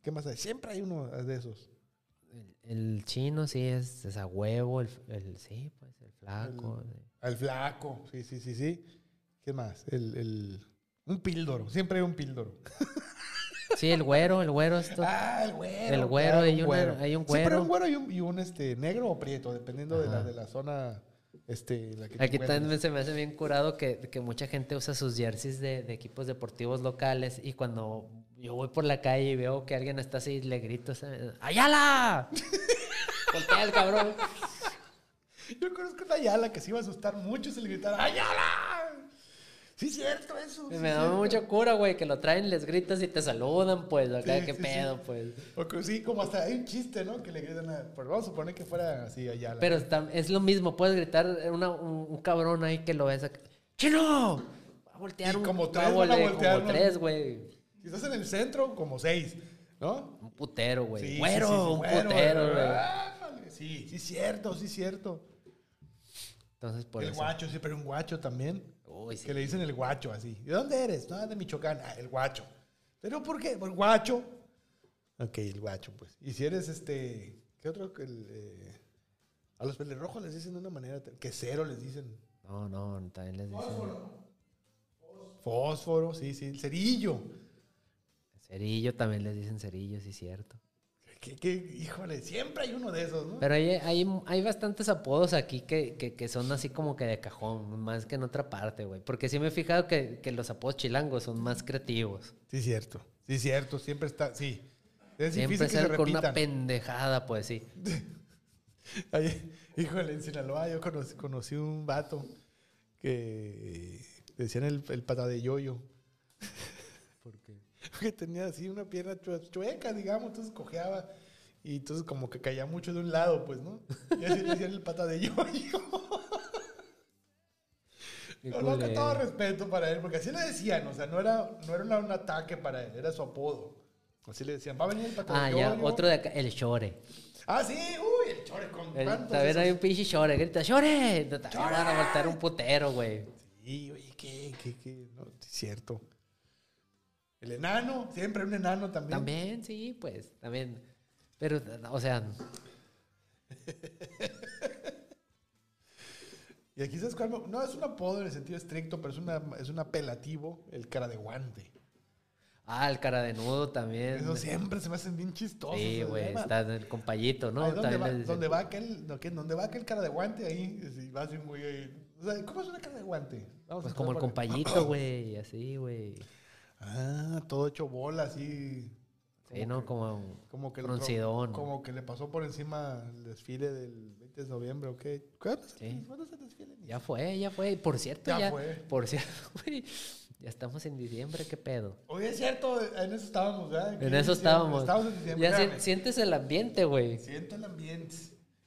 ¿Qué más hay? Siempre hay uno de esos. El, el chino sí es, es a huevo, el, el- sí, pues, el flaco. El flaco, sí, sí, sí, sí. ¿Qué más? El, el, un píldoro, siempre hay un píldoro. Sí, el güero, el güero esto. Ah, el güero. El güero, claro, hay una- hay un Siempre hay güero. un güero y un, y un, este, negro o prieto, dependiendo de la, de la zona este, la que Aquí también se me hace bien curado que, que mucha gente usa sus jerseys de, de equipos deportivos locales y cuando yo voy por la calle y veo que alguien está así, le grito. ¡Ayala! Voltea el cabrón. Yo conozco una Ayala que se iba a asustar mucho si le gritara ¡Ayala! Sí, cierto eso. sí Me da cierto. mucha cura, güey, que lo traen, les gritas y te saludan, pues, acá, Sí, qué sí, pedo, pues. O que sí, como hasta hay un chiste, ¿no? Que le gritan a... Pues vamos a suponer que fuera así Ayala. Pero está- es lo mismo, puedes gritar una- un, un cabrón ahí que lo ves acá. ¡Chino! Va a voltear Y un como va tres a voltear, Como tres, güey. Si estás en el centro, como seis, ¿no? Un putero, güey. Güero, un güero, putero, güey. Sí, sí, cierto, sí, cierto. Entonces, por el eso. guacho, sí, pero un guacho también. Uy, sí. Que le dicen el guacho así. ¿De dónde eres? No, de Michoacán. Ah, el guacho. ¿Pero por qué? Por guacho. Ok, el guacho, pues. Y si eres este. ¿Qué otro? que el, eh, a los pelirrojos les dicen de una manera. Quesero les dicen. No, no, también les dicen. Fósforo, sí, sí. El cerillo. Cerillo también les dicen cerillo, sí, cierto. Que, que, híjole, siempre hay uno de esos, ¿no? Pero hay, hay, hay bastantes apodos aquí que, que, que son así como que de cajón, más que en otra parte, güey. Porque sí me he fijado que, que los apodos chilangos son más creativos. Sí, cierto. Sí, cierto. Siempre está. Sí. Es Siempre difícil que se ser con una pendejada, pues sí. Ay, híjole, en Sinaloa yo conocí, conocí un vato que decían el, el pata de yoyo. Que tenía así una pierna chue- chueca, digamos, entonces cojeaba. Y entonces como que caía mucho de un lado, pues, ¿no? Y así le decían el pata de yoyo. No, no, con todo respeto para él, porque así le decían, o sea, no era, no era un ataque para él, era su apodo. Así le decían, va a venir el pata Ah, de ya, yoyo. otro de acá, el Shore. Ah, sí, uy, el chore con también hay un pinche Shore, grita. No, También van a voltear un putero, güey. Sí, oye, ¿qué, qué, qué? No, es cierto. El enano, siempre un enano también. También, sí, pues, también. Pero, o sea, Y aquí sabes cuál, no es un apodo en el sentido estricto, pero es, una, es un apelativo, el cara de guante. ah, el cara de nudo también. Eso siempre se me hacen bien chistosos. Sí, güey, está el compayito, ¿no? ahí donde, va, donde va aquel, no, ¿qué? donde va aquel cara de guante, ahí si va así muy... ahí. O sea, ¿cómo es una cara de guante? Vamos Pues como el compayito, güey, así, güey. Ah, todo hecho bola, así. Sí, ¿no? Como... Como que, Broncidón. como que le pasó por encima el desfile del 20 de noviembre, ¿o qué? ¿Cuándo es, Sí. ¿cuándo es el desfile? Ya fue, ya fue. Por cierto, Ya ya... fue. Por cierto, güey. Ya estamos en diciembre, ¿qué pedo? Oye, es cierto, en eso estábamos, ¿verdad? En eso estábamos. Estábamos en diciembre. Ya si- sientes el ambiente, güey. Siento el ambiente.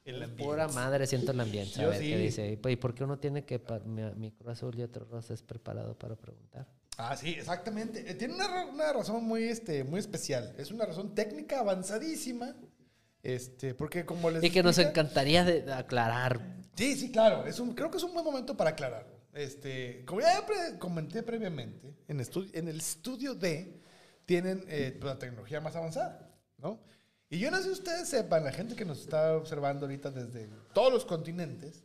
El ambiente. Pura madre siento el ambiente. A Yo ver sí. qué dice. ¿Y por qué uno tiene que... pa- Mi, mi cruz azul y otro rosa es preparado para preguntar? Ah, sí, exactamente. Eh, Tiene una, una razón muy, este, muy especial. Es una razón técnica avanzadísima. Este, porque como les Y que nos explica- encantaría de- de aclarar. Sí, sí, claro. Es un, creo que es un buen momento para aclararlo. Este, como ya pre- comenté previamente, en, en el estudio D tienen eh, la tecnología más avanzada, ¿no? Y yo no sé si ustedes sepan, la gente que nos está observando ahorita desde todos los continentes,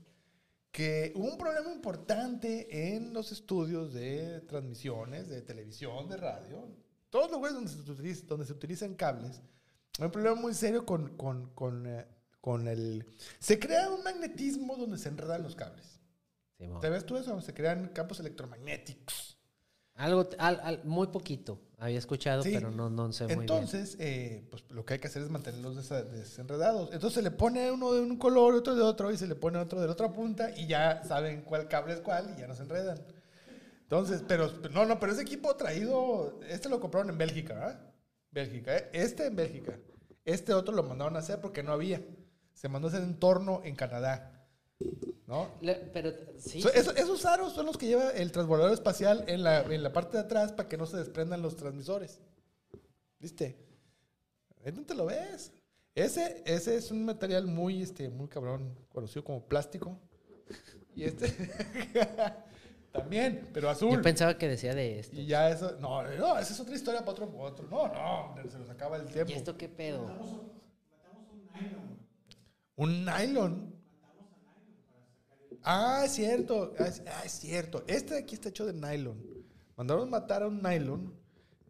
que hubo un problema importante en los estudios de transmisiones, de televisión, de radio, todos los lugares donde se, utiliza- donde se utilizan cables, hay un problema muy serio con, con, con, eh, con el... Se crea un magnetismo donde se enredan los cables. Simón. ¿Te ves tú eso? Se crean campos electromagnéticos. Algo, al- al- muy poquito. Había escuchado, Sí. pero no, no sé muy bien. Entonces, eh, pues lo que hay que hacer es mantenerlos desenredados. Entonces se le pone uno de un color, otro de otro, y se le pone otro de la otra punta, y ya saben cuál cable es cuál, y ya no se enredan. Entonces, pero no, no, pero ese equipo traído, este lo compraron en Bélgica, ¿verdad? Bélgica, ¿eh? este en Bélgica. Este otro lo mandaron a hacer porque no había. Se mandó a hacer en torno en Canadá. ¿No? Le- pero sí. So- esos, esos aros son los que lleva el transbordador espacial en la, en la parte de atrás para que no se desprendan los transmisores. ¿Viste? Ahí no te lo ves. Ese, ese es un material muy, este, muy cabrón, conocido como plástico. Y este también, pero azul. Yo pensaba que decía de esto. Y ya eso, no, no, esa es otra historia para otro, otro. No, no, se nos acaba el tiempo. ¿Y esto qué pedo? Un nylon. Ah, es cierto. Ah, es, ah, es cierto. Este de aquí está hecho de nylon. Mandaron matar a un nylon.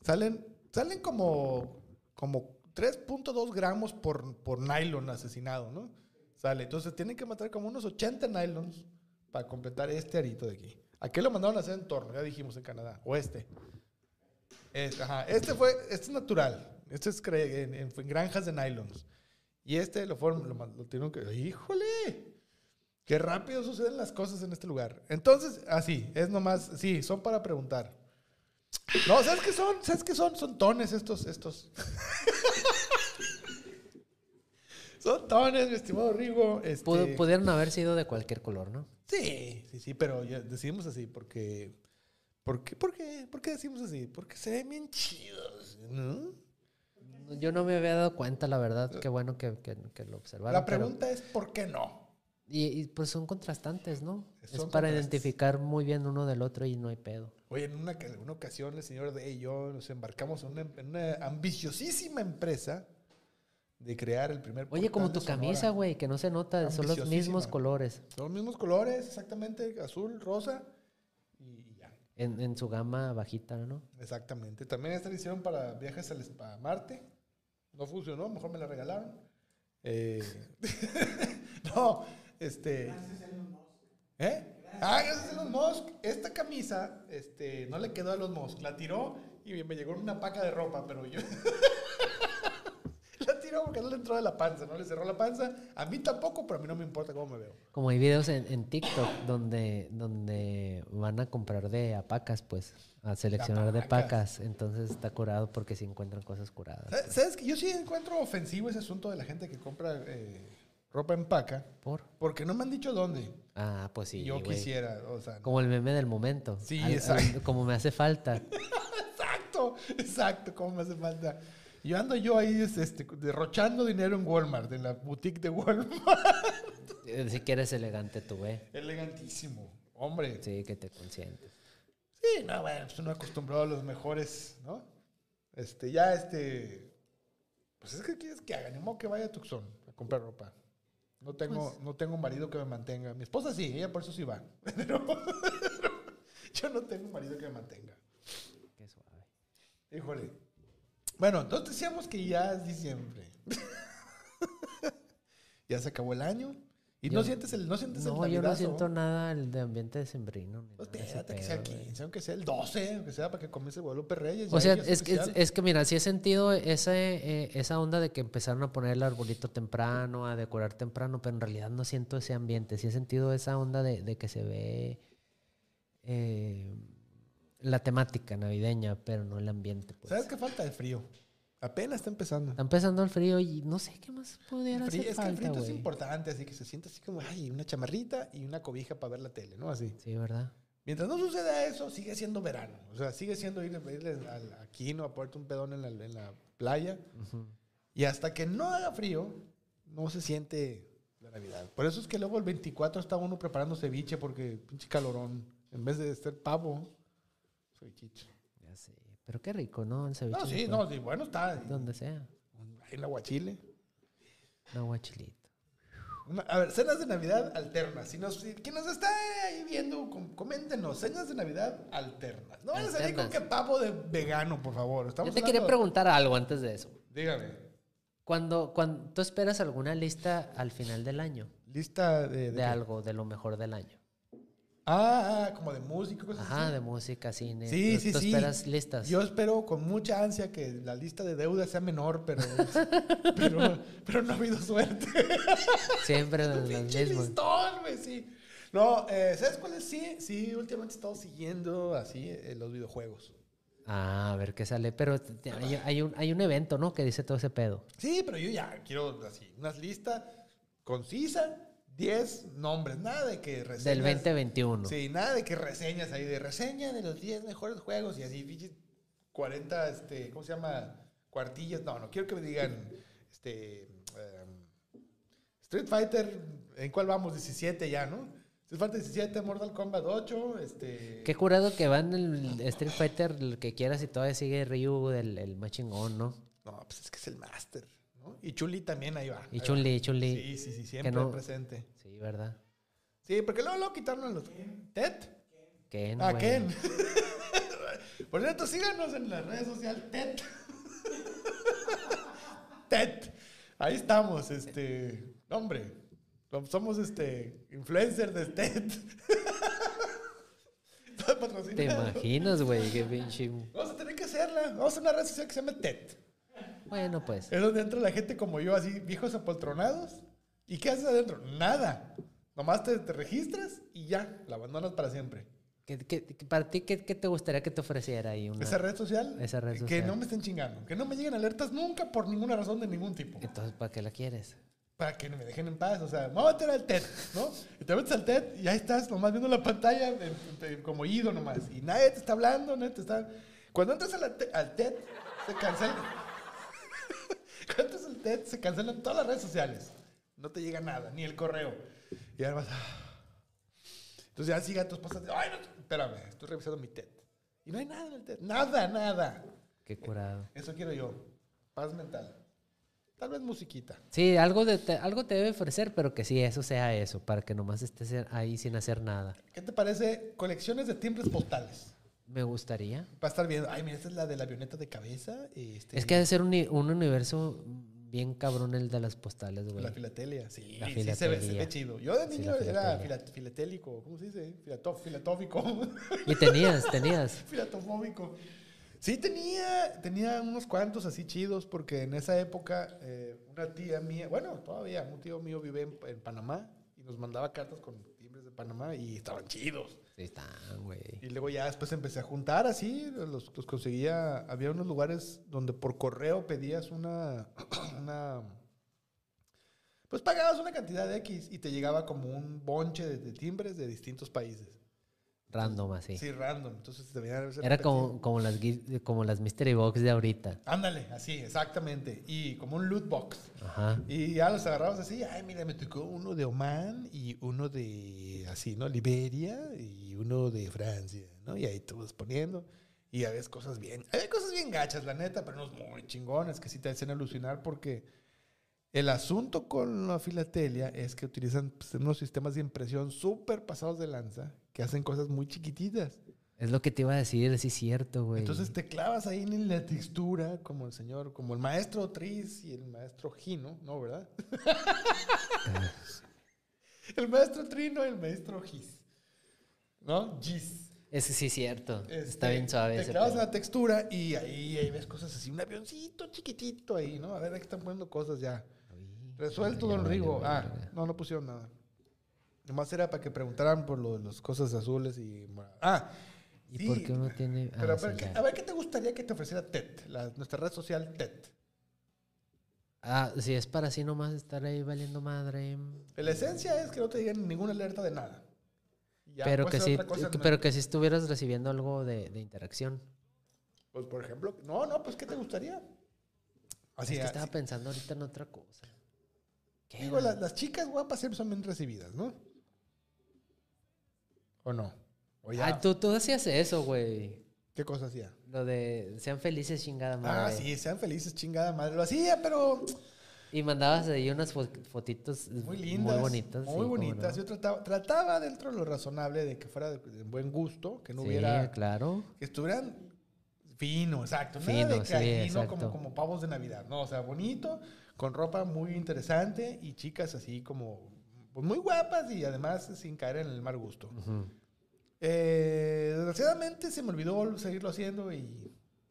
Salen, salen como, como 3.2 gramos por, por nylon asesinado, ¿no? Sale. Entonces tienen que matar como unos 80 nylons para completar este arito de aquí. ¿A qué lo mandaron a hacer en torno? Ya dijimos en Canadá. O este. Este, ajá. Este fue, este es natural. Este es en, en- en granjas de nylons. Y este lo fueron, lo, man- lo tuvieron que. ¡Híjole! Qué rápido suceden las cosas en este lugar. Entonces, así, es nomás, sí, son para preguntar. No, ¿sabes qué son? ¿Sabes qué son? Son tones estos, estos. son tones, mi estimado Rigo. Este, Pu- Pudieron haber sido de cualquier color, ¿no? Sí, sí, sí, pero ya decidimos así porque. ¿Por qué, por qué, por qué decimos así? Porque se ven bien chidos, ¿no? Yo no me había dado cuenta, la verdad. Qué bueno que, que- que lo observaron. La pero- pregunta es: ¿por qué no? Y, y, pues son contrastantes, ¿no? es para identificar muy bien uno del otro y no hay pedo. Oye, en una, en una ocasión el señor D y yo nos embarcamos en una, en una ambiciosísima empresa de crear el primer Oye, como tu de camisa, güey, que no se nota, son los mismos colores Son los mismos colores, exactamente, azul, rosa y, ya. en, en su gama bajita, ¿no? Exactamente. También esta la hicieron para viajes al a Marte. No funcionó, mejor me la regalaron. Eh, no, este. ¿Eh? Ah, gracias a Elon Musk. Esta camisa este, no le quedó a Elon Musk. La tiró y me llegó en una paca de ropa, pero yo. la tiró porque no le entró de la panza, no le cerró la panza. A mí tampoco, pero a mí no me importa cómo me veo. Como hay videos en, en TikTok donde, donde van a comprar de apacas, pues, a seleccionar de apacas. pacas. Entonces está curado porque si encuentran cosas curadas. ¿Sabes- ¿Sabes que Yo sí encuentro ofensivo ese asunto de la gente que compra eh, ropa en paca, ¿Por? porque no me han dicho dónde. Ah, pues sí. yo quisiera, o sea. Como el meme del momento. Sí, Al- al- exacto. como me hace falta. Exacto, exacto, como me hace falta. Yo ando yo ahí es- este, derrochando dinero en Walmart, en la boutique de Walmart. Eh, Si quieres elegante tú, güey. Elegantísimo, hombre. Sí, Sí, que te consientes. no, bueno, pues uno acostumbrado a los mejores, ¿no? Este, ya este. Pues es que quieres que haga, ni modo que vaya a Tucson a comprar ropa. No tengo, no tengo marido que me mantenga. Mi esposa sí, ella por eso sí va. Pero yo no tengo un marido que me mantenga. Qué suave. Híjole. Bueno, entonces decíamos que ya es diciembre. ya se acabó el año. Y no sientes el, no sientes el No, yo no siento nada el de ambiente decembrino. ni Pues de espérate que sea el pedo, güey. 15, aunque sea el 12, aunque sea para que comience Guadalupe Reyes. O sea, es, que- es, que mira, sí he sentido ese, eh, esa onda de que empezaron a poner el arbolito temprano, a decorar temprano, pero en realidad no siento ese ambiente. Sí he sentido esa onda de, de que se ve eh, la temática navideña, pero no el ambiente. Pues. ¿Sabes qué falta? El frío. Apenas está empezando. Está empezando el frío y no sé qué más pudiera hacer es que el frío es importante, así que se siente así como, ay, una chamarrita y una cobija para ver la tele, ¿no? Así. Sí, ¿verdad? Mientras no suceda eso, sigue siendo verano. O sea, sigue siendo ir, ir al- aquí, ¿no? A ponerte un pedón en la, en la playa. Ujú. Y hasta que no haga frío, no se siente la Navidad. Por eso es que luego el 24 está uno preparando ceviche porque pinche calorón. En vez de ser pavo, cevichito. Pero qué rico, ¿no? El ceviche No, sí, no, sí, bueno está. Donde sea. Ahí en aguachile. Un aguachilito. Una- a ver, cenas de Navidad alternas. Si nos, si- quien nos está ahí viendo, com- coméntenos. Cenas de Navidad alternas. No van a salir con que pavo de vegano, por favor. Estamos Yo te quería preguntar algo antes de eso. Dígame. Cuando, cuando tú esperas alguna lista al final del año Lista de... de, qué? algo, de lo mejor del año. Ah, como de música, cosas Ajá, así. de música, cine. Sí, sí, tú sí. esperas listas. Yo espero con mucha ansia que la lista de deudas sea menor, pero, pero, pero no ha habido suerte. Siempre Pinche mismos. listón, güey, sí. No, eh, ¿sabes cuáles sí? Sí, últimamente he estado siguiendo así eh, los videojuegos. Ah, a ver qué sale. Pero hay, hay un, hay un evento, ¿no? Que dice todo ese pedo. Sí, pero yo ya quiero así, una lista concisa, 10 nombres, nada de que reseñas. Del 2021. Sí, nada de que reseñas ahí, de reseña de los 10 mejores juegos y así, pinches 40, este, ¿cómo se llama? Cuartillas. No, no, quiero que me digan, este, em, Street Fighter, ¿en cuál vamos? 17 ya, ¿no? Street Fighter 17, Mortal Kombat 8, este... Qué curado que van el Street Fighter, el que quieras, y todavía sigue Ryu, el, el más chingón, ¿no? No, pues es que es el Master, ¿no? Y Chun-Li también ahí va. Y. Chun-Li, Chun-Li. Sí, sí, sí, siempre no- presente. Sí, ¿verdad? Sí, porque luego, luego quitaron a los... ¿Ted? Ken, Ah. Ken. Por cierto, síganos en las redes sociales, TED. TED. Ahí estamos, este. Hombre, somos este. Influencer de TED. ¿Te imaginas, güey? Qué pinche... Vamos a tener que hacerla. Vamos a hacer una red social que se llama TED. Bueno, pues. Es donde entra la gente como yo, así, viejos apoltronados. ¿Y qué haces adentro? Nada. Nomás te, te registras y ya, la abandonas para siempre. ¿Qué, qué- para ti, ¿qué, qué te gustaría que te ofreciera ahí? Una... Esa red social. Esa red Que social. no me estén chingando. Que no me lleguen alertas nunca por ninguna razón de ningún tipo. Entonces, ¿para qué la quieres? Para que me dejen en paz. O sea, me voy a meter al TED, ¿no? Y te metes al TED y ahí estás nomás viendo la pantalla de- de- como ido nomás. Y nadie te está hablando, nadie te está... Cuando entras la al TED, se cancelan... Entras al TED, se cancelan todas las redes sociales. No te llega nada, ni el correo. Y además... Entonces ya a tus pasas. Ay, no, espérame, estoy revisando mi TED. Y no hay nada en el TED. Nada, nada. Qué curado. Eso quiero yo. Paz mental. Tal vez musiquita. Sí, algo, de te, algo te debe ofrecer, pero que sí, eso sea eso, para que nomás estés ahí sin hacer nada. ¿Qué te parece? Colecciones de timbres postales. Me gustaría. Va a estar viendo. Ay, mira, esta es la de la avioneta de cabeza. Este, Es que ha de ser un, un universo bien cabrón el de las postales, güey. La filatelia. Sí, La sí se ve, se ve filatelia. chido. Yo de Sí, niño la era filatelia. fila- filatélico. ¿Cómo se dice? Filatófico. Y tenías, tenías. filatofóbico. Sí, tenía, tenía unos cuantos así chidos porque en esa época eh, una tía mía, bueno, todavía un tío mío vive en, en Panamá y nos mandaba cartas con timbres de Panamá y estaban chidos. Sí, están, güey. Y luego ya después empecé a juntar así, los, los conseguía, había unos lugares donde por correo pedías una, una, pues pagabas una cantidad de X y te llegaba como un bonche de, de timbres de distintos países. Random así. Sí, random. Entonces te venían a veces Era como, como, las, como las Mystery Box de ahorita. Ándale, así, exactamente. Y como un loot box. Ajá. Y ya los agarrabas así, ay, mira, me tocó uno de Oman y uno de, así, ¿no? Liberia y uno de Francia, ¿no? Y ahí vas poniendo y ves cosas bien, hay cosas bien gachas, la neta, pero unos muy chingones que sí te hacen alucinar porque el asunto con la filatelia es que utilizan pues, unos sistemas de impresión súper pasados de lanza que hacen cosas muy chiquititas. Es lo que te iba a decir, sí es cierto, güey. Entonces te clavas ahí en la textura, como el señor, como el maestro Tris y el maestro Gino, ¿no, verdad? el maestro Trino y el maestro Gis. ¿No? Gis. Ese sí es cierto. Este, Está bien suave Te clavas en la textura y ahí, ahí ves cosas así, un avioncito chiquitito ahí, ¿no? A ver, aquí están poniendo cosas ya. Resuelto, don Rigo. Ah, no, no pusieron nada. Nomás era para que preguntaran por lo de las cosas azules y... Ah, ¿Y sí, por qué uno tiene...? Ah, Pero, sí, pero, ¿qué- ya. a ver, ¿qué te gustaría que te ofreciera TED? La- nuestra red social TED. Ah, si es para así nomás estar ahí valiendo madre. La esencia es que no te digan ninguna alerta de nada. Ya, pero puede que sí, pero que si estuvieras recibiendo algo de, de interacción. Pues, por ejemplo, no, no, pues, ¿qué te gustaría? Así, es que así- estaba pensando ahorita en otra cosa. ¿Qué digo, las chicas guapas siempre son bien recibidas, ¿no? ¿O no? ¿O ya? Ah, tú, tú hacías eso, güey. ¿Qué cosa hacía? Lo de sean felices, chingada Ah, madre. sí, sean felices, chingada madre. Lo hacía, pero Y mandabas ahí unas fo- fotitos muy lindas. muy bonitas. Muy bonitas. no. Yo trataba, trataba dentro de lo razonable de que fuera de, de buen gusto, que no sí, hubiera... claro. que estuvieran fino, exacto. Nada Fino, de sí, que ahí, ¿no? exacto. como, como pavos de Navidad. No, o sea, bonito, con ropa muy interesante y chicas así como pues, muy guapas y además sin caer en el mal gusto. Ujú. Eh, desgraciadamente se me olvidó seguirlo haciendo y,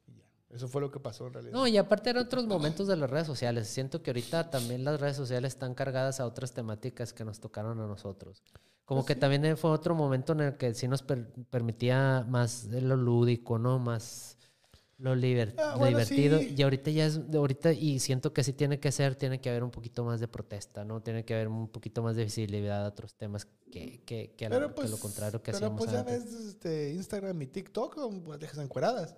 y ya. Eso fue lo que pasó en realidad. No, y aparte eran otros momentos de las redes sociales. Siento que ahorita también las redes sociales están cargadas a otras temáticas que nos tocaron a nosotros. Como Pues que sí. también fue otro momento en el que sí nos per- permitía más de lo lúdico, ¿no? Más lo liber- Ah, lo bueno, divertido. sí. Y ahorita ya es, ahorita, y siento que sí tiene que ser, tiene que haber un poquito más de protesta, ¿no? Tiene que haber un poquito más de visibilidad a otros temas que, que, que, a la- pero que pues, lo contrario que pero hacíamos pues ya antes. ves este, Instagram y TikTok son pues, viejas encueradas.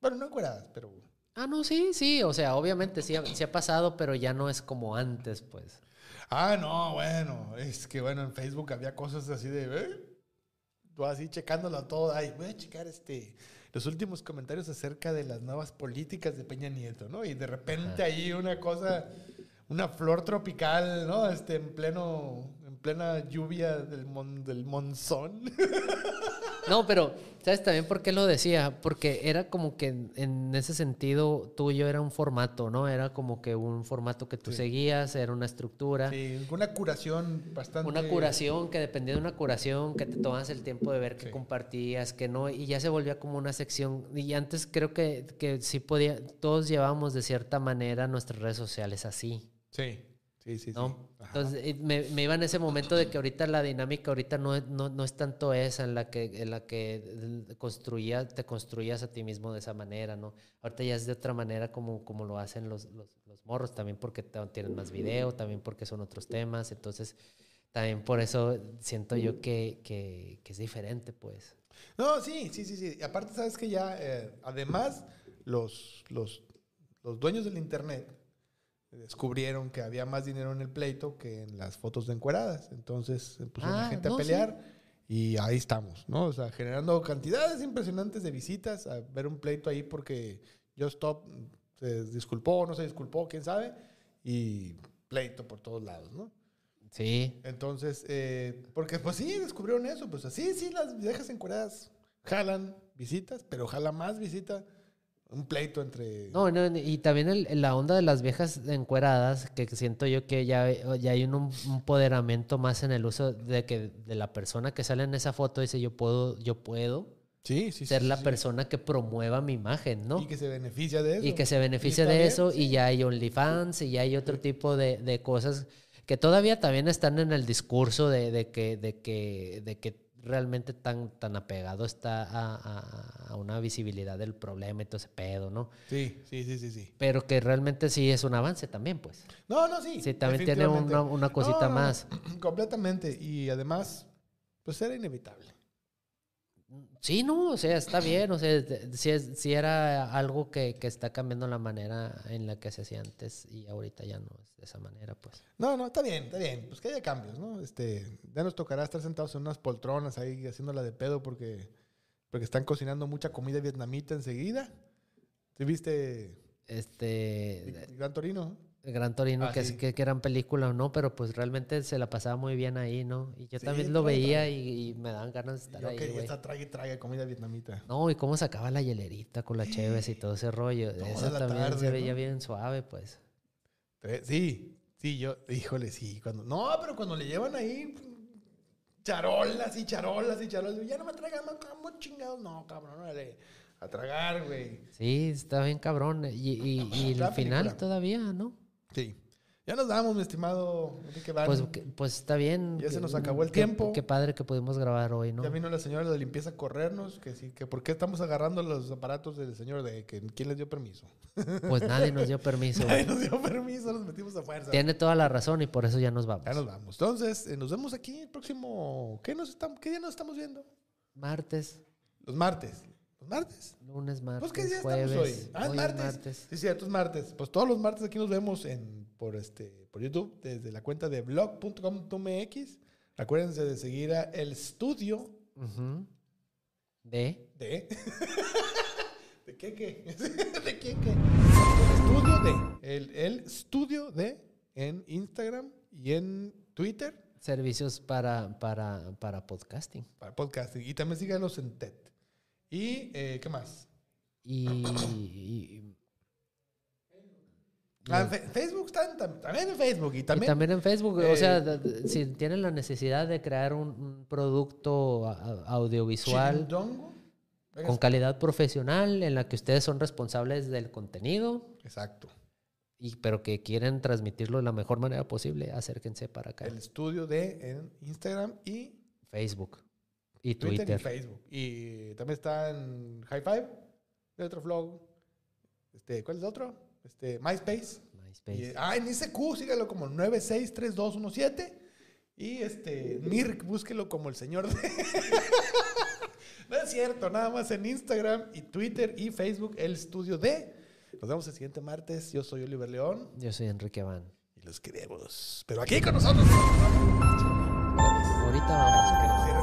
Bueno, no encueradas, pero... Ah, no, sí, sí. O sea, obviamente sí sí ha pasado, pero ya no es como antes, pues. Ah, no, bueno, es que bueno, en Facebook había cosas así de, ¿eh? Tú así checándolo todo, ay, voy a checar este, los últimos comentarios acerca de las nuevas políticas de Peña Nieto, ¿no? Y de repente Ajá. ahí una cosa, una flor tropical, ¿no? Este, en pleno, en plena lluvia del, mon- del monzón. No, pero ¿sabes también por qué lo decía? Porque era como que en, en ese sentido tuyo era un formato, ¿no? Era como que un formato que tú Sí. seguías, era una estructura, Sí, una curación bastante... una curación que dependía de una curación, que te tomas el tiempo de ver que Sí. compartías, que no, y ya se volvía como una sección. Y antes creo que, que sí podía, todos llevábamos de cierta manera nuestras redes sociales así. Sí, sí, sí. ¿no? sí. Entonces eh, me, me iba en ese momento de que ahorita la dinámica ahorita no, es- no, no es tanto esa en la que en la que construía, te construías a ti mismo de esa manera, ¿no? Ahorita ya es de otra manera como, como lo hacen los, los, los morros, también porque tienen más video, también porque son otros temas, entonces también por eso siento yo que, que, que es diferente, pues. No, sí, sí, sí, sí. Aparte, sabes que ya, eh, además, los, los, los dueños del Internet descubrieron que había más dinero en el pleito que en las fotos de encueradas. Entonces se la Ah, gente no, a pelear y ahí estamos, ¿no? O sea, generando cantidades impresionantes de visitas a ver un pleito ahí porque Just Stop se disculpó, no se disculpó, quién sabe, y pleito por todos lados, ¿no? Sí. Entonces, eh, porque pues sí, descubrieron eso. Pues así, sí, las viejas encueradas jalan visitas, pero jala más visita un pleito entre... No, no, y también el- la onda de las viejas encueradas, que siento yo que ya, ya hay un, un empoderamiento más en el uso de que de la persona que sale en esa foto dice yo puedo, yo puedo sí, sí, ser sí, la persona que promueva mi imagen, ¿no? Y que se beneficia de eso. y que se beneficia de bien, eso y ya hay OnlyFans y ya hay otro tipo de, de cosas que todavía también están en el discurso de, de que, de que, de que realmente tan, tan apegado está a, a- a una visibilidad del problema y todo ese pedo, ¿no? Sí, sí, sí, sí, sí. Pero que realmente sí es un avance también, pues. No, no, sí. Sí, también tiene una, una cosita No, no, no, más. Completamente. Y además, pues era inevitable. Sí, no, o sea, está bien, o sea, si, es, si era algo que, que está cambiando la manera en la que se hacía antes y ahorita ya no es de esa manera, pues. No, no, está bien, está bien. Pues que haya cambios, ¿no? Este, ya nos tocará estar sentados en unas poltronas ahí haciéndola de pedo porque, porque están cocinando mucha comida vietnamita enseguida. ¿Sí viste Este, Gran Torino? Gran Torino, Ah, que, sí. que, que eran películas, ¿no? Pero pues realmente se la pasaba muy bien ahí, ¿no? Y yo Sí, también lo trae, veía trae. y, y me daban ganas de estar Yo ahí, güey. estar trague y trague comida vietnamita. No, y cómo sacaba la hielerita con las cheves y todo ese rollo. Toda Eso la también tarde, se veía ¿no? bien suave, pues. Sí, sí, yo, híjole, sí. Cuando, no, pero cuando le llevan ahí charolas y charolas y charolas, ya no me traigan más chingados. No, cabrón, órale, a tragar, güey. Sí, está bien cabrón. Y, y, y el La final todavía, ¿no? Sí. Ya nos damos, mi estimado Enrique. Pues, pues está bien. Ya se nos acabó el tiempo. Qué padre que pudimos grabar hoy, ¿no? Ya vino la señora de limpieza a corrernos, que sí, que por qué estamos agarrando los aparatos del señor de que quién les dio permiso. Pues nadie nos dio permiso. Nadie nos dio permiso, nos metimos a fuerza. Tiene toda la razón y por eso ya nos vamos. Ya nos vamos. Entonces, eh, nos vemos aquí el próximo. ¿Qué, nos estamos, ¿Qué día nos estamos viendo? Martes, Los martes. ¿Los martes? lunes, martes, Pues, ¿qué día jueves. estamos hoy? Ah, Hoy martes. martes. Sí, cierto, es martes. Pues todos los martes aquí nos vemos en, por, este, por YouTube, desde la cuenta de blog.com.mx. Acuérdense de seguir a El Estudio. De. de... ¿De qué qué? ¿De qué qué? Estudio de... El, el Estudio de en Instagram y en Twitter Servicios para, para, para podcasting. para podcasting. Y también síganos en TED. ¿Y eh, qué más? Y. y- Ah, en Fe- Facebook están tam- también en Facebook y y también... en Facebook, eh, o sea, d- d- si tienen la necesidad de crear un, un producto audiovisual, Chindongo. con calidad profesional, en la que ustedes son responsables del contenido. Exacto. Y, pero que quieren transmitirlo de la mejor manera posible, acérquense para acá. El estudio de en Instagram y Facebook. Y Twitter, Twitter. y Facebook. Y también está en High Five, de otro vlog. Este, ¿Cuál es el otro? Este, MySpace. MySpace. Y, ah, en ICQ, sígalo como 963217. Y este, Mirk, búsquelo como el señor de. no es cierto, nada más en Instagram y Twitter y Facebook, el estudio de. Nos vemos el siguiente martes. Yo soy Oliver León Yo soy Enrique Van. y los queremos. Pero aquí con nosotros. Ahorita vamos, queremos.